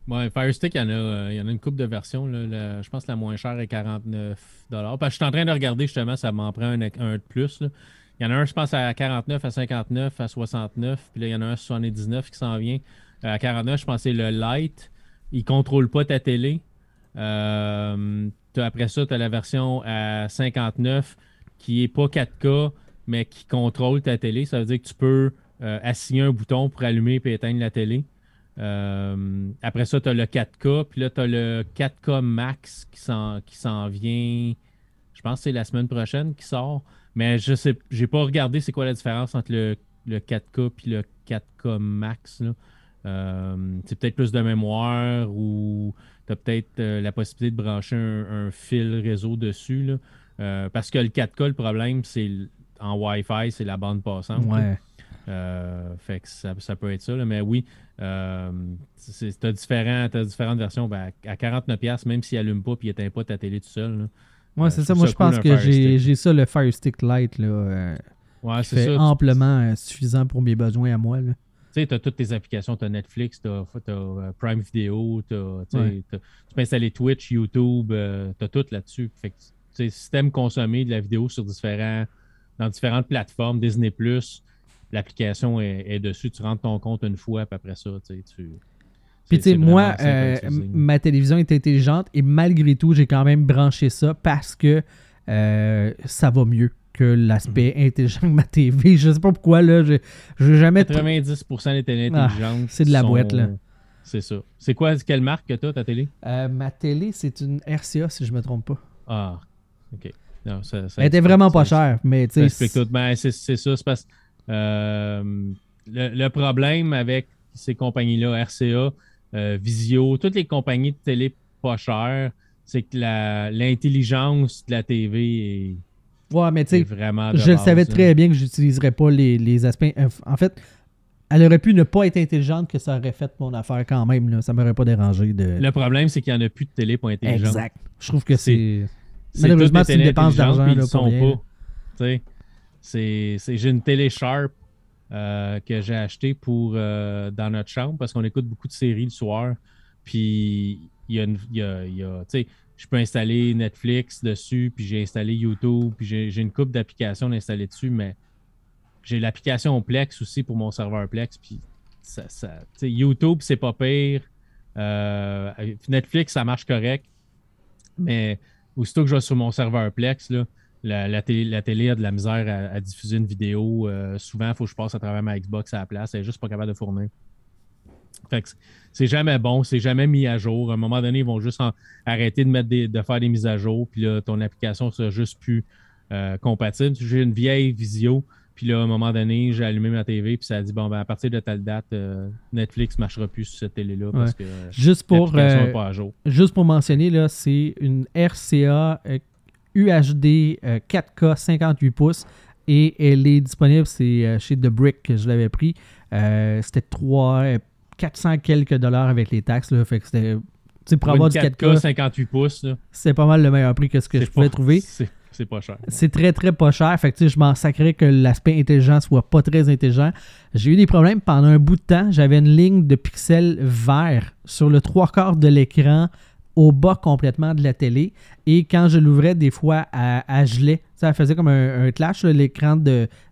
Ouais, Fire Stick, il y, en a, y en a une coupe de versions. je pense que la moins chère est 49 Parce que je suis en train de regarder justement, ça m'en prend un, de plus. Il y en a un, je pense, à 49, à 59, à 69. Puis là, il y en a un à 79 qui s'en vient. À 49, je pensais le light. Il ne contrôle pas ta télé. Euh, après ça, tu as la version à 59 qui n'est pas 4K, mais qui contrôle ta télé. Ça veut dire que tu peux euh, assigner un bouton pour allumer et éteindre la télé. Euh, après ça, tu as le 4K. Puis là, tu as le 4K Max qui s'en vient. Je pense que c'est la semaine prochaine qui sort. Mais je sais, j'ai pas regardé c'est quoi la différence entre le, 4K et le 4K Max. Là. Euh, c'est peut-être plus de mémoire ou tu as peut-être euh, la possibilité de brancher un, fil réseau dessus. Euh, parce que le 4K, le problème, c'est en Wi-Fi, c'est la bande passante. Ouais. Fait que ça, peut être ça. mais oui, tu as, différentes versions. Ben, à 49$, même s'il n'allume pas et il n'éteint pas ta télé tout seul. ouais, c'est ça. Moi, je pense que j'ai ça, le Fire Stick Lite. Là, ouais, c'est ça. amplement suffisant pour mes besoins à moi. Là. Tu sais, tu as toutes tes applications, tu as Netflix, tu as, euh, Prime Video, tu peux installer Twitch, YouTube, euh, tu as tout là-dessus. Fait que, aimes consommer de la vidéo sur différents, dans différentes plateformes, Disney, l'application est, dessus. Tu rentres ton compte une fois, puis après ça, tu. Puis, tu sais, moi, euh, ma télévision est intelligente et malgré tout, j'ai quand même branché ça parce que ça va mieux que l'aspect mhm. intelligent de ma TV. Je sais pas pourquoi, là. Je, je jamais. 90% des télé ah, intelligentes. c'est de la boîte, là. C'est ça. C'est quoi, quelle marque que tu as, ta télé? Euh, Ma télé, c'est une RCA, si je me trompe pas. Ah, OK. Non, ça, ça Elle était vraiment ça pas chère, mais tu sais. Ben, c'est ça, c'est parce euh, le, le problème avec ces compagnies-là, RCA, euh, Visio, toutes les compagnies de télé pas chères, c'est que l'intelligence de la TV Ouais, mais est, tu est sais, je savais très bien que j'utiliserais pas les, les aspects. En fait, elle aurait pu ne pas être intelligente, que ça aurait fait mon affaire quand même. Là. Ça m'aurait pas dérangé de. Le problème, c'est qu'il n'y en a plus de télé pas intelligente. Exact. Je trouve que c'est. Malheureusement, c'est une dépense d'argent, Ils sont rien, là. pas. C'est- J'ai une télé Sharp euh, que j'ai achetée pour euh, dans notre chambre parce qu'on écoute beaucoup de séries le soir. Puis il y a, je peux installer Netflix dessus, puis j'ai installé YouTube, puis j'ai une coupe d'applications installées dessus, mais j'ai l'application Plex aussi pour mon serveur Plex. Puis ça, YouTube, c'est pas pire. Euh, Netflix, ça marche correct. Mais aussitôt que je vais sur mon serveur Plex, là, la, la télé, la télé a de la misère à, à diffuser une vidéo. Euh, souvent, il faut que je passe à travers ma Xbox à la place. Elle est juste pas capable de fournir. Fait que c'est- jamais bon, c'est jamais mis à jour. À un moment donné, ils vont juste en- arrêter de, mettre des- de faire des mises à jour. Puis là, ton application sera juste plus euh, compatible. J'ai une vieille visio. Puis là, à un moment donné, j'ai allumé ma TV. Puis ça a dit bon, ben, à partir de telle date, euh, Netflix ne marchera plus sur cette télé-là parce que euh, Juste pour, n'est pas à jour. juste pour mentionner, là, c'est une RCA UHD euh, 4K 58 pouces et elle est disponible, c'est euh, chez The Brick que je l'avais pris. Euh, c'était 3, euh, 400 quelques dollars avec les taxes. Là, fait que c'était, pour avoir du 4K, 4K, 58 pouces, c'est pas mal le meilleur prix que ce que je pouvais trouver. C'est pas cher. C'est très très pas cher. Fait que je m'en sacrais que l'aspect intelligent soit pas très intelligent. J'ai eu des problèmes pendant un bout de temps. J'avais une ligne de pixels verts sur le trois quarts de l'écran au bas complètement de la télé. Et quand je l'ouvrais, des fois, elle, elle gelait. Ça faisait comme un, un clash, l'écran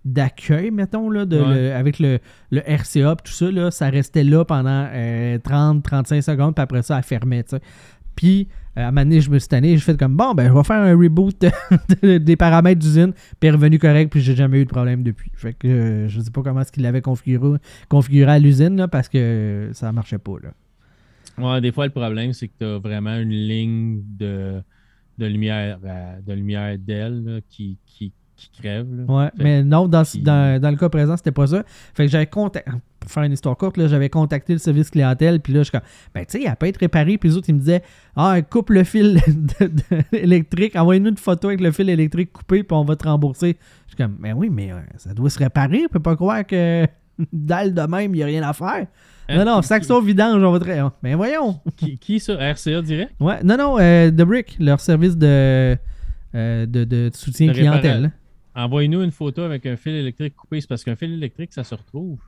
d'accueil, mettons, là, de, Ouais. le- avec le, le RCA tout ça. Là, ça restait là pendant 30-35 secondes, puis après ça, elle fermait. Puis, euh, à un moment donné, je me suis tanné, j'ai fait comme bon, ben, je vais faire un reboot de- des paramètres d'usine, puis revenu correct, puis j'ai jamais eu de problème depuis. Fait que euh, je sais pas comment est-ce qu'il l'avait configuré, configuré à l'usine, parce que ça marchait pas. Là. Ouais, des fois, le problème, c'est que tu as vraiment une ligne de, de lumière à- de lumière d'elle qui, qui, qui crève. là. Ouais, Fait- mais non, dans, dans, dans le cas présent, c'était pas ça. Fait que j'avais contacté, pour faire une histoire courte, j'avais contacté le service clientèle, puis là, je suis comme, ben, tu sais, elle peut être réparée, puis les autres, ils me disaient, ah, coupe le fil de- de- électrique, envoyez-nous une photo avec le fil électrique coupé, puis on va te rembourser. Je suis comme, ben oui, mais euh, ça doit se réparer, on peut pas croire que dalle de même, il n'y a rien à faire. Hein, non, non, au vidange, on va te. Ben voyons. Qui, qui ça? RCA direct? Ouais, non, non, euh, The Brick, leur service de, euh, de, de soutien De clientèle. hein. Envoyez-nous une photo avec un fil électrique coupé. C'est parce qu'un fil électrique, ça se retrouve.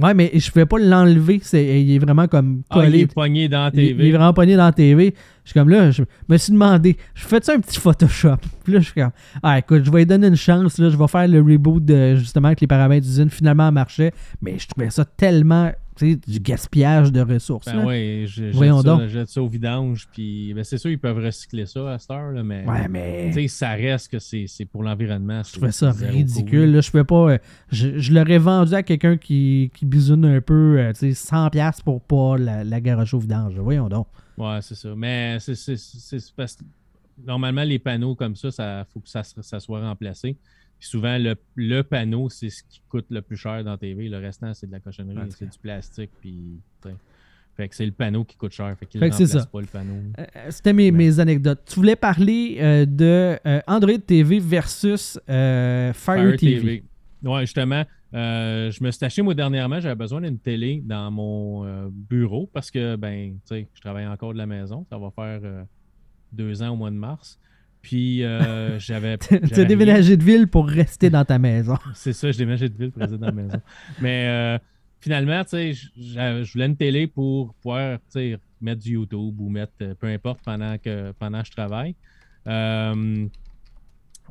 Ouais, mais je pouvais pas l'enlever. C'est, il est vraiment comme Ah, il collé. est pogné dans la il, il est TV. vraiment pogné dans la TV. Je suis comme là, je me suis demandé, je fais ça un petit Photoshop? Puis là, je suis comme, ah écoute, je vais lui donner une chance. Là, je vais faire le reboot de, justement avec les paramètres d'usine. Finalement, ça marchait. Mais je trouvais ça tellement, du gaspillage de ressources. Ben ouais, je jette Voyons ça, donc. je jette ça au vidange. Puis, ben, c'est sûr, ils peuvent recycler ça à cette heure, là, mais Ouais, ça reste que c'est pour l'environnement. Je trouvais ça ridicule. Là, je pouvais pas. euh, je je l'aurais vendu à quelqu'un qui, qui bisoune un peu, euh, tu sais, 100$ pour pas la, la garocher au vidange. Voyons donc. Ouais, c'est ça. Mais c'est parce que normalement, les panneaux comme ça, il faut que ça, ça soit remplacé. Puis souvent, le, le panneau, c'est ce qui coûte le plus cher dans la TV. Le restant, c'est de la cochonnerie. C'est du plastique. Puis, fait que c'est le panneau qui coûte cher. Fait qu'il Fait que c'est remplace ça. pas le panneau. Euh, C'était mes, Mais- mes anecdotes. Tu voulais parler euh, de euh, Android TV versus euh, Fire, Fire TV. Ouais, justement, euh, je me suis acheté, moi, dernièrement, j'avais besoin d'une télé dans mon euh, bureau parce que, ben, tu sais, je travaille encore de la maison. Ça va faire euh, deux ans au mois de mars. Puis, euh, j'avais. Tu as déménagé de ville pour rester dans ta maison. C'est ça, je déménageais de ville pour rester dans la maison. Mais euh, finalement, tu sais, je voulais une télé pour pouvoir, tu sais, mettre du YouTube ou mettre euh, peu importe pendant que, pendant que je travaille. Euh,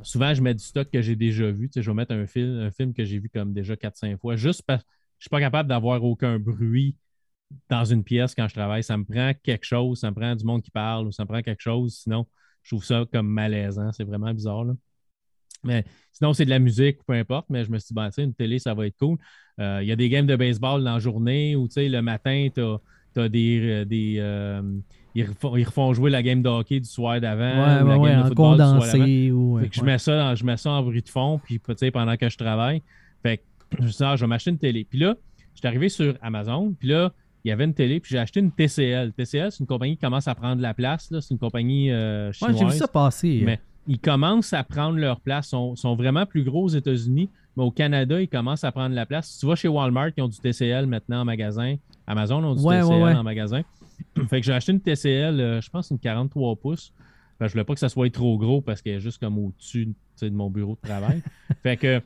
souvent, je mets du stock que j'ai déjà vu. Tu sais, je vais mettre un film, un film que j'ai vu comme déjà 4-5 fois, juste parce que je suis pas capable d'avoir aucun bruit dans une pièce quand je travaille. Ça me prend quelque chose, ça me prend du monde qui parle ou ça me prend quelque chose. Sinon, je trouve ça comme malaisant. C'est vraiment bizarre. Là. Mais sinon, c'est de la musique ou peu importe. Mais je me suis dit, ben, une télé, ça va être cool. Euh, Il y a des games de baseball dans la journée où tu sais, le matin, tu as tu as des. des euh, ils, refont, ils, refont, jouer la game de hockey du soir d'avant. Ouais, ouais, game en de football du soir condensé. Ou, fait que je, mets ça dans, je mets ça en bruit de fond, puis tu sais, pendant que je travaille. Fait que je me suis dit, ah, je vais m'acheter une télé. Puis là, je suis arrivé sur Amazon, puis là, il y avait une télé, puis j'ai acheté une TCL. TCL, c'est une compagnie qui commence à prendre la place. C'est une compagnie euh, Ouais, chinoise. j'ai vu ça passer. Mais ils commencent à prendre leur place. Ils sont, sont vraiment plus gros aux États-Unis, mais au Canada, ils commencent à prendre la place. Si tu vas chez Walmart, ils ont du TCL maintenant en magasin. Amazon ont du Ouais, TCL ouais, ouais. en magasin. fait que j'ai acheté une TCL, euh, je pense une 43 pouces. Que je voulais pas que ça soit trop gros parce qu'elle est juste comme au-dessus de mon bureau de travail. fait que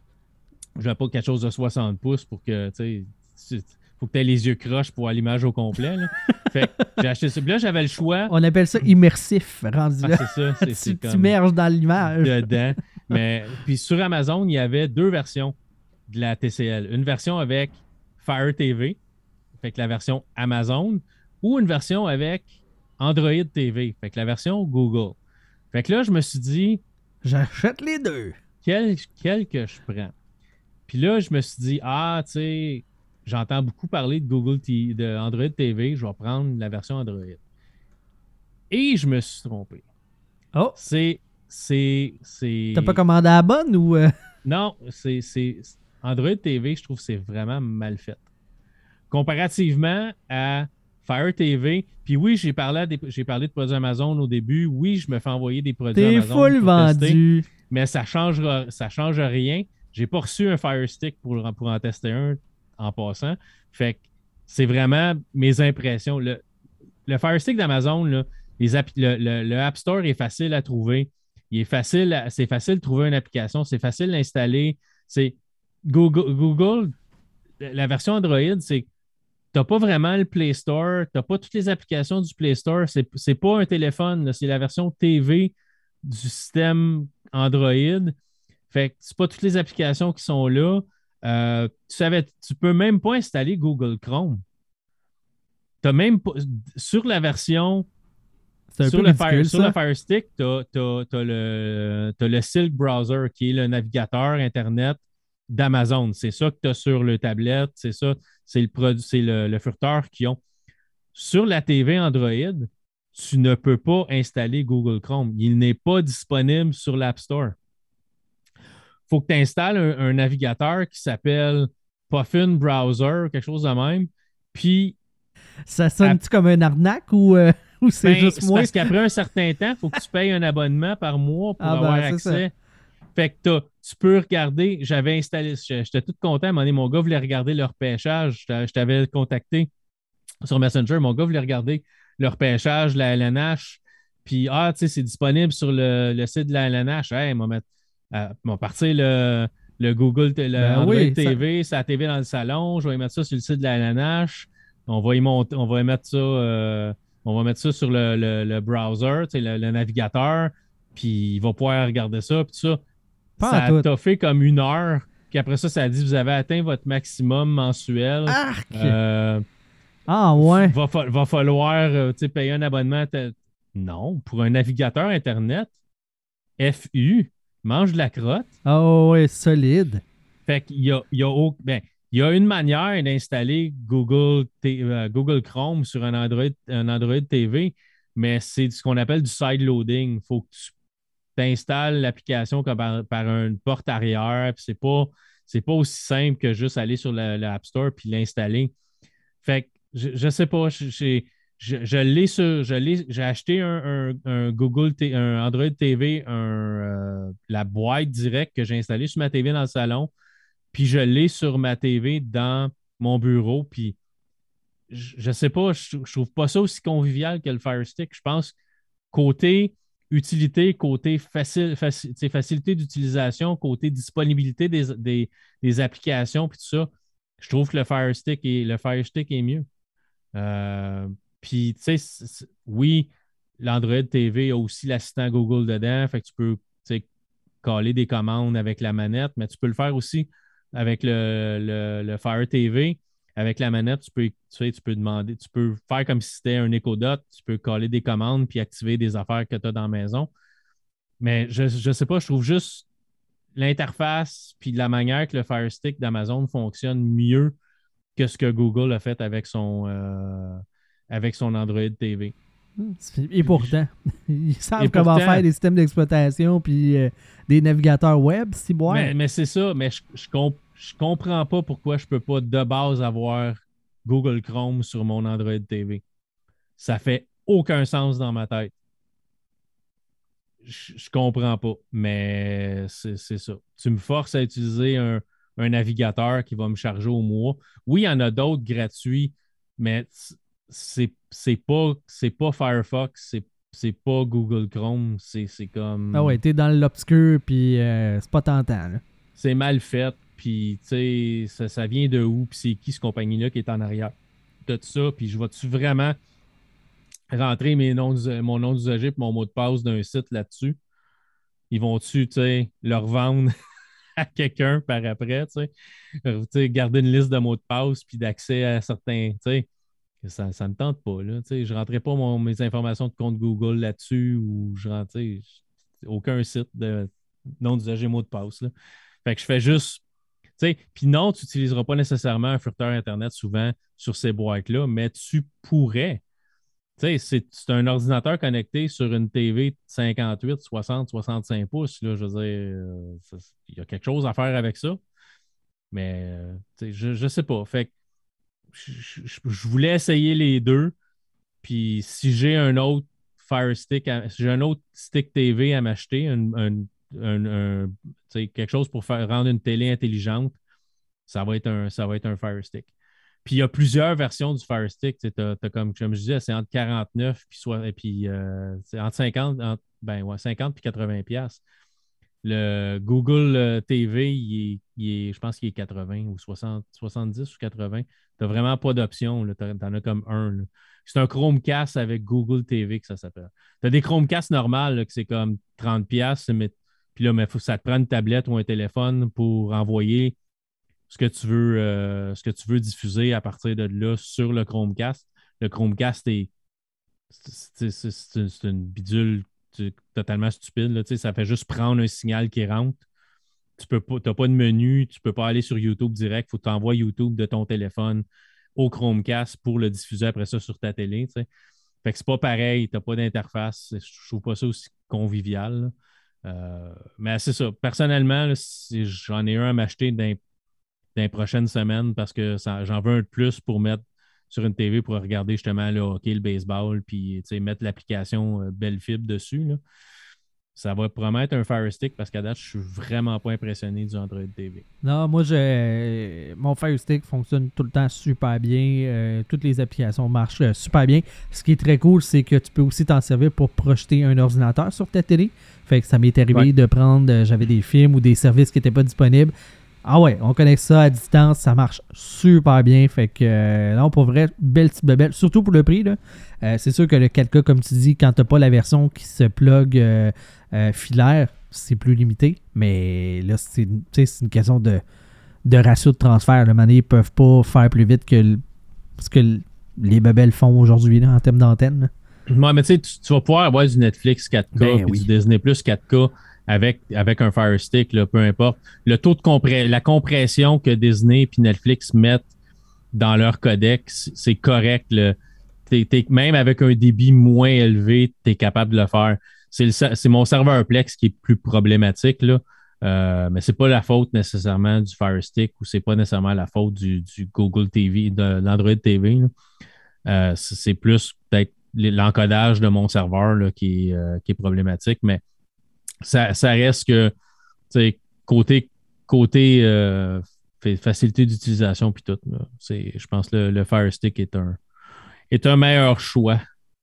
je voulais pas quelque chose de 60 pouces pour que tu sais. Faut que tu aies les yeux croches pour voir l'image au complet. là. fait j'ai acheté ça. Puis là, j'avais le choix. On appelle ça immersif, rendu Ah, là. c'est ça. c'est- tu t'immerges dans l'image. dedans. Mais puis sur Amazon, il y avait deux versions de la TCL. Une version avec Fire TV, fait que la version Amazon, ou une version avec Android TV, fait que la version Google. Fait que là, je me suis dit, J'achète les deux. quel, quel que je prends? Puis là, je me suis dit, ah, tu sais, j'entends beaucoup parler de Google T- de Android TV, je vais prendre la version Android. Et je me suis trompé. Oh, C'est. C'est. c'est- t'as pas commandé à la bonne ou. euh, Non, c'est c'est- Android TV, je trouve que c'est vraiment mal fait. Comparativement à Fire TV, puis oui, j'ai parlé, des- j'ai parlé de produits Amazon au début. Oui, je me fais envoyer des produits T'es Amazon. full pour tester, vendu. mais ça change, ça change rien. J'ai pas reçu un Fire Stick pour, pour en tester un en passant. Fait que c'est vraiment mes impressions. Le, le Fire Stick d'Amazon, là, les app- le, le- le App Store est facile à trouver. Il est facile, c'est facile de trouver une application, c'est facile d'installer. C'est Google, Google, la version Android, c'est tu n'as pas vraiment le Play Store, tu n'as pas toutes les applications du Play Store. C'est n'est pas un téléphone, c'est la version TV du système Android. Fait que c'est pas toutes les applications qui sont là. Euh, tu savais, tu peux même pas installer Google Chrome. T'as même pas, sur la version un sur peu le, Fire, ridicule, sur ça. le Fire Stick, tu as, le, Silk Browser qui est le navigateur Internet d'Amazon. C'est ça que tu as sur le tablette, c'est ça, c'est le, le, le furteur qu'ils ont. Sur la TV Android, tu ne peux pas installer Google Chrome. Il n'est pas disponible sur l'App Store. Il faut que tu installes un, un navigateur qui s'appelle Puffin Browser, quelque chose de même. Puis Ça sonne-tu comme un arnaque ou, euh, ou c'est ben, juste moi? parce qu'après un certain temps, il faut que tu payes un abonnement par mois pour Ah ben, avoir accès. Fait que tu peux regarder. J'avais installé, j'étais tout content. À un moment donné, mon gars voulait regarder leur pêchage. Je t'a- je t'avais contacté sur Messenger. Mon gars voulait regarder leur pêchage, la LNH. Puis, ah, tu sais, c'est disponible sur le, le site de la LNH. Hey, mettre, euh, on va partir le, le Google, le Ben Android oui, ça- TV, sa TV dans le salon. Je vais mettre ça sur le site de la LNH. On va y monter, on va y mettre ça. euh, on va mettre ça sur le, le- le browser, le, le navigateur, puis il va pouvoir regarder ça, puis tout ça. Pas ça en tout. fait comme une heure, puis après ça, ça a dit vous avez atteint votre maximum mensuel. Arc! Euh, ah ouais. va, va falloir payer un abonnement. Non, pour un navigateur Internet, FU, mange de la crotte. Ah ouais, solide. Fait qu'il y a, il y a ben, il y a une manière d'installer Google, euh, Google Chrome sur un Android, un Android TV, mais c'est ce qu'on appelle du side-loading. Il faut que tu t'installes l'application comme par, par une porte arrière. puis C'est pas, c'est pas aussi simple que juste aller sur l'App Store puis l'installer. Fait que je, je sais pas, j'ai- je, je l'ai j'ai acheté un, un- Google, T- un Android TV, un, euh, la boîte directe que j'ai installée sur ma TV dans le salon, puis je l'ai sur ma TV dans mon bureau, puis je, je sais pas, je, je trouve pas ça aussi convivial que le Fire Stick. Je pense côté utilité, côté facile, faci- facilité d'utilisation, côté disponibilité des, des- des applications, puis tout ça, je trouve que le Fire Stick est, le Fire Stick est mieux. Euh, puis, tu sais, oui, l'Android TV a aussi l'assistant Google dedans, fait que tu peux, coller des commandes avec la manette, mais tu peux le faire aussi avec le, le- le Fire TV. Avec la manette, tu peux, tu sais, tu peux demander, tu peux faire comme si c'était un Echo Dot, tu peux coller des commandes puis activer des affaires que tu as dans la maison. Mais je ne sais pas, je trouve juste l'interface puis la manière que le Fire Stick d'Amazon fonctionne mieux que ce que Google a fait avec son, euh, avec son Android TV. Et pourtant, ils savent comment faire des systèmes d'exploitation puis euh, des navigateurs web, si bon. Mais, c'est ça, mais je, je, comprends pas pourquoi je peux pas de base avoir Google Chrome sur mon Android TV. Ça fait aucun sens dans ma tête. Je, je comprends pas, mais c'est ça. Tu me forces à utiliser un, un navigateur qui va me charger au mois. Oui, il y en a d'autres gratuits, mais c'est pas, pas Firefox, c'est pas Google Chrome, c'est comme. Ah ouais, t'es dans l'obscur, puis euh, c'est pas tentant. C'est mal fait, puis tu sais, ça, vient de où, puis c'est qui cette compagnie-là qui est en arrière de tout ça, puis je vais-tu vraiment rentrer mes noms, mon nom d'usager et mon mot de passe d'un site là-dessus? Ils vont-tu, tu sais, leur vendre à quelqu'un par après, tu sais? Garder une liste de mots de passe puis d'accès à certains, tu sais? Ça ne me tente pas. Là, je ne rentrais pas mes informations de compte Google là-dessus ou je rentrais aucun site de nom d'usager mot de passe. Là. Fait que je fais juste. Puis non, tu n'utiliseras pas nécessairement un furteur Internet souvent sur ces boîtes-là, mais tu pourrais. C'est un ordinateur connecté sur une TV 58, 60, 65 pouces. Là, je veux dire, euh, il y a quelque chose à faire avec ça. Mais euh, je ne sais pas. Fait que je, voulais essayer les deux. Puis si j'ai un autre Fire Stick, si j'ai un autre stick TV à m'acheter, un, quelque chose pour faire rendre une télé intelligente, ça va être un, ça va être un Fire Stick. Puis il y a plusieurs versions du Fire Stick. Tu as, comme, je disais, c'est entre 49 puis, soit, et puis euh, entre 50, ben, ouais, 50 puis 80 pièces. Le Google euh, TV, il est, je pense qu'il est 80 ou 60, 70 ou 80. Tu n'as vraiment pas d'option. Tu en as comme un. C'est un Chromecast avec Google TV que ça s'appelle. Tu as des Chromecast normales que c'est comme 30 pièces, mais puis là, mais faut, ça te prend une tablette ou un téléphone pour envoyer ce que tu veux, euh, ce que tu veux diffuser à partir de là sur le Chromecast. Le Chromecast est c'est une bidule totalement stupide. Là, ça fait juste prendre un signal qui rentre. Tu n'as pas de menu, tu ne peux pas aller sur YouTube direct. Il faut que tu envoies YouTube de ton téléphone au Chromecast pour le diffuser après ça sur ta télé. Fait que c'est pas pareil, tu n'as pas d'interface. Je trouve pas ça aussi convivial. Euh, mais c'est ça. Personnellement, j'en ai un à m'acheter dans, dans, les prochaines semaines parce que j'en veux un de plus pour mettre sur une TV pour regarder justement le hockey, le baseball, puis mettre l'application euh, Belle Fibre dessus. Ça va promettre un Fire Stick parce qu'à date, je suis vraiment pas impressionné du Android TV. Non, moi, je, mon Fire Stick fonctionne tout le temps super bien. Euh, toutes les applications marchent euh, super bien. Ce qui est très cool, c'est que tu peux aussi t'en servir pour projeter un ordinateur sur ta télé. Fait que ça m'est arrivé de prendre, j'avais des films ou des services qui n'étaient pas disponibles. Ah ouais, on connecte ça à distance, ça marche super bien. Fait que euh, non, pour vrai, belle petite bebelle, surtout pour le prix. Euh, c'est sûr que le 4K, comme tu dis, quand t'as pas la version qui se plug euh, filaire, c'est plus limité. Mais là, c'est une question de, de ratio de transfert. Le ne peuvent pas faire plus vite que ce que les bebelles font aujourd'hui en termes d'antenne. Ouais, mais tu, tu vas pouvoir avoir du Netflix 4K ben du Disney Plus 4K avec, avec un Fire Stick, peu importe. Le taux de compression, la compression que Disney et Netflix mettent dans leur codec, c'est correct. même avec un débit moins élevé, tu es capable de le faire. C'est mon serveur Plex qui est plus problématique, là. Euh, mais c'est pas la faute nécessairement du Fire Stick ou c'est pas nécessairement la faute du, Google TV, de l'Android TV. Euh, c'est plus peut-être l'encodage de mon serveur là, qui, est, euh, qui est problématique. Mais ça, reste que côté, côté euh, facilité d'utilisation puis tout. Je pense que le, Fire Stick est un, est un meilleur choix.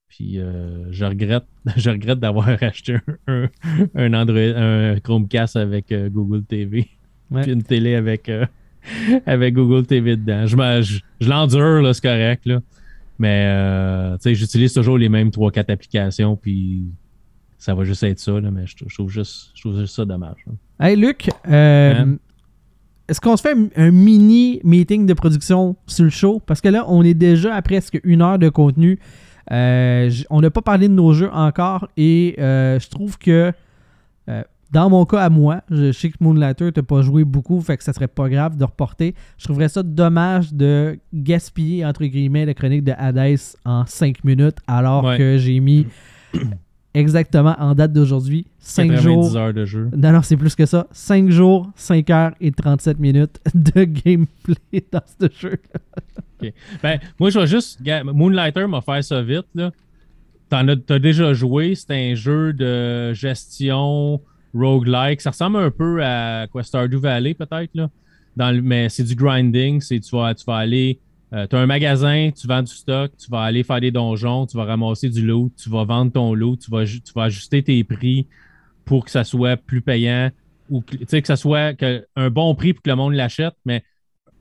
Puis euh, je regrette, je regrette d'avoir acheté un, Android, un Chromecast avec euh, Google TV. Puis une télé avec, avec Google TV dedans. Je, je, l'endure, c'est correct. Là. Mais j'utilise toujours les mêmes 3-4 applications. Puis ça va juste être ça, mais je, trouve juste, ça dommage. Hey Luc, euh, hein? est-ce qu'on se fait un, mini meeting de production sur le show? Parce que là, on est déjà à presque une heure de contenu. Euh, on n'a pas parlé de nos jeux encore et euh, je trouve que dans mon cas à moi, je sais que Moonlighter t'as pas joué beaucoup, fait que ça serait pas grave de reporter. Je trouverais ça dommage de gaspiller, entre guillemets, la chronique de Hades en 5 minutes, alors Ouais. que j'ai mis exactement en date d'aujourd'hui 5 90 jours. heures de jeu. Non, non, c'est plus que ça. 5 jours, 5 heures et 37 minutes de gameplay dans ce jeu. Ben, moi, je vais juste. Moonlighter m'a fait ça vite. Là. T'en as, t'as déjà joué. C'est un jeu de gestion roguelike. Ça ressemble un peu à quoi, Stardew Valley, peut-être. Là. Dans le- mais c'est du grinding. C'est, tu, vas, tu vas aller. Tu as un magasin, tu vends du stock, tu vas aller faire des donjons, tu vas ramasser du loot, tu vas vendre ton loot, tu vas, tu vas ajuster tes prix pour que ça soit plus payant ou que, tu sais, que ça soit que, un bon prix pour que le monde l'achète, mais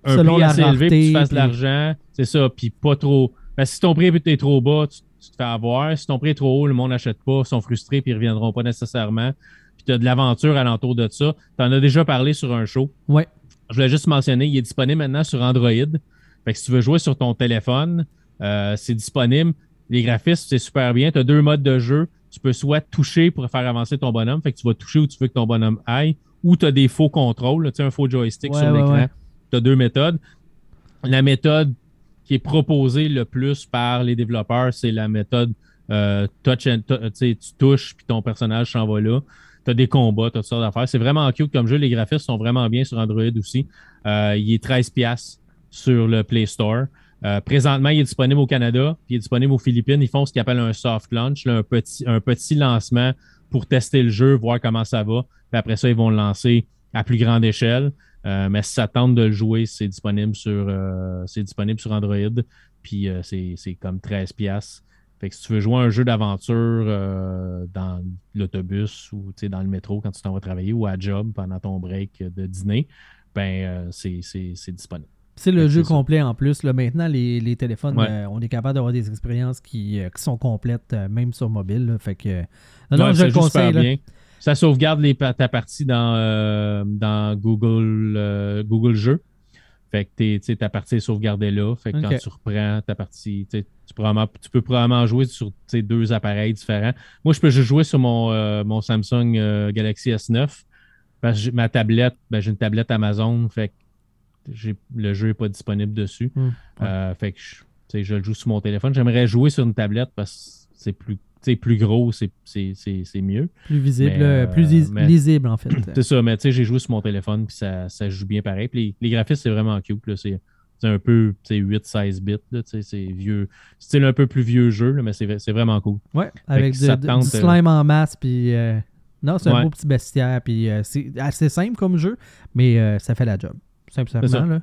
un Selon prix assez élevé pour que tu fasses de puis- l'argent. C'est ça, puis pas trop. Ben, si ton prix est trop bas, tu, tu te fais avoir. Si ton prix est trop haut, le monde n'achète pas, ils sont frustrés puis ils reviendront pas nécessairement. Puis tu as de l'aventure alentour de ça. Tu en as déjà parlé sur un show. Ouais. Je voulais juste mentionner, il est disponible maintenant sur Android. Fait que si tu veux jouer sur ton téléphone, euh, c'est disponible. Les graphismes, c'est super bien. Tu as deux modes de jeu. Tu peux soit toucher pour faire avancer ton bonhomme, fait que tu vas toucher où tu veux que ton bonhomme aille, ou tu as des faux contrôles, tu sais, un faux joystick Ouais, sur l'écran. ouais. Tu as deux méthodes. La méthode qui est proposée le plus par les développeurs, c'est la méthode euh, touch and tu touches puis ton personnage s'en va là. Tu as des combats, tu as toutes sortes d'affaires. C'est vraiment cute comme jeu. Les graphismes sont vraiment bien sur Android aussi. Euh, il est 13$ sur le Play Store. Euh, présentement, il est disponible au Canada, puis il est disponible aux Philippines. Ils font ce qu'ils appellent un soft launch, un, petit, un petit lancement pour tester le jeu, voir comment ça va. Puis après ça, ils vont le lancer à plus grande échelle. Euh, mais si ça tente de le jouer, c'est disponible sur euh, c'est disponible sur Android. Puis c'est comme 13$. piastres. Fait que si tu veux jouer à un jeu d'aventure dans l'autobus ou dans le métro quand tu t'en vas travailler ou à job pendant ton break de dîner, ben c'est disponible. C'est le jeu ça. complet en plus. Là, maintenant, les, les téléphones, Ouais. euh, on est capable d'avoir des expériences qui, euh, qui sont complètes, euh, même sur mobile. là. fait que, non, non, Ouais, je ça le conseille. là. bien. Ça sauvegarde les, ta partie dans, dans Google, Google Jeux. Fait que ta partie est sauvegardée là. Fait que quand tu reprends ta partie, tu probablement- peux probablement jouer sur deux appareils différents. Moi, je peux juste jouer sur mon, euh, mon Samsung euh, Galaxy S9. Parce que ma tablette, ben, j'ai une tablette Amazon. Fait le jeu n'est pas disponible dessus. Hmm. Euh, fait que je, je le joue sur mon téléphone. J'aimerais jouer sur une tablette parce que c'est plus, plus gros, c'est- mieux. Plus visible, Mais, euh, plus euh, mais- lisible en fait. C'est ça, mais tu sais, j'ai joué sur mon téléphone, puis ça, ça joue bien pareil. Puis les, les graphismes, c'est vraiment cute. C'est un peu tu sais, 8-16 bits. C'est vieux. Style un peu plus vieux jeu, là, mais c'est c'est vraiment cool. ouais, avec du, tente, du slime en masse. Puis, euh, non, c'est un Ouais. beau petit bestiaire. Puis, c'est assez simple comme jeu, mais ça fait la job. Simplement. Ça. Là.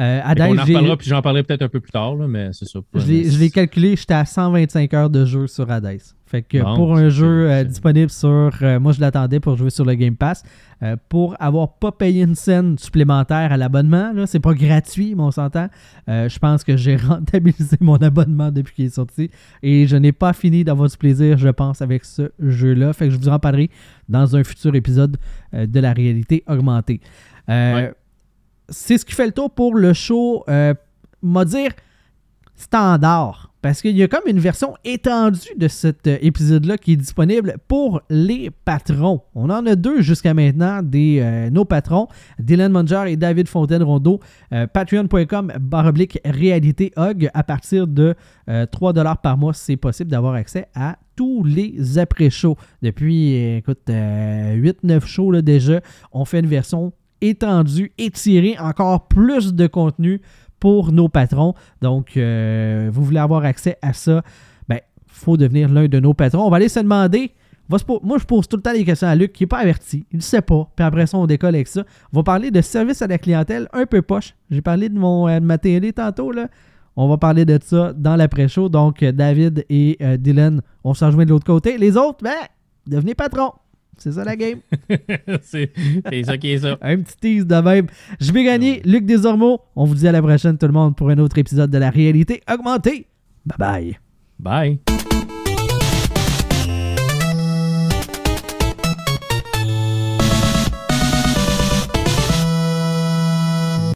Euh, on en reparlera, puis j'en parlerai peut-être un peu plus tard, là, mais c'est ça. Je l'ai- calculé, j'étais à 125 heures de jeu sur Hades. Fait que Bon, pour un jeu euh, disponible sur. euh, moi, je l'attendais pour jouer sur le Game Pass. euh, pour avoir pas payé une scène supplémentaire à l'abonnement, là, c'est pas gratuit, mais on s'entend. je pense que j'ai rentabilisé mon abonnement depuis qu'il est sorti. Et je n'ai pas fini d'avoir du plaisir, je pense, avec ce jeu-là. Fait que je vous en parlerai dans un futur épisode de la réalité augmentée. Ouais. C'est ce qui fait le tour pour le show. Euh, m'a dire standard. Parce qu'il y a comme une version étendue de cet euh, épisode-là qui est disponible pour les patrons. On en a deux jusqu'à maintenant, des, euh, nos patrons, Dylan Munger et David Fontaine-Rondeau. Euh, Patreon.com baroblique réalité hog. À partir de euh, 3$ par mois, c'est possible d'avoir accès à tous les après-shows. Depuis, euh, écoute, 8-9 shows déjà, on fait une version étendue, étirée, encore plus de contenu pour nos patrons. Donc, euh, vous voulez avoir accès à ça, ben, faut devenir l'un de nos patrons. On va aller se demander. se moi, je pose tout le temps des questions à Luc qui n'est pas averti. Il ne sait pas. Puis après ça, on décolle avec ça. On va parler de service à la clientèle un peu poche. J'ai parlé de, mon, euh, ma tantôt. Là. On va parler de ça dans l'après-show. Donc, euh, David et Dylan, on s'en rejoint de l'autre côté. Les autres, ben, devenez patrons. C'est ça la game? c'est ça qui est ça. Un petit tease de même. Je vais gagner Luc Desormeaux. On vous dit à la prochaine tout le monde pour un autre épisode de la réalité augmentée. Bye bye. Bye.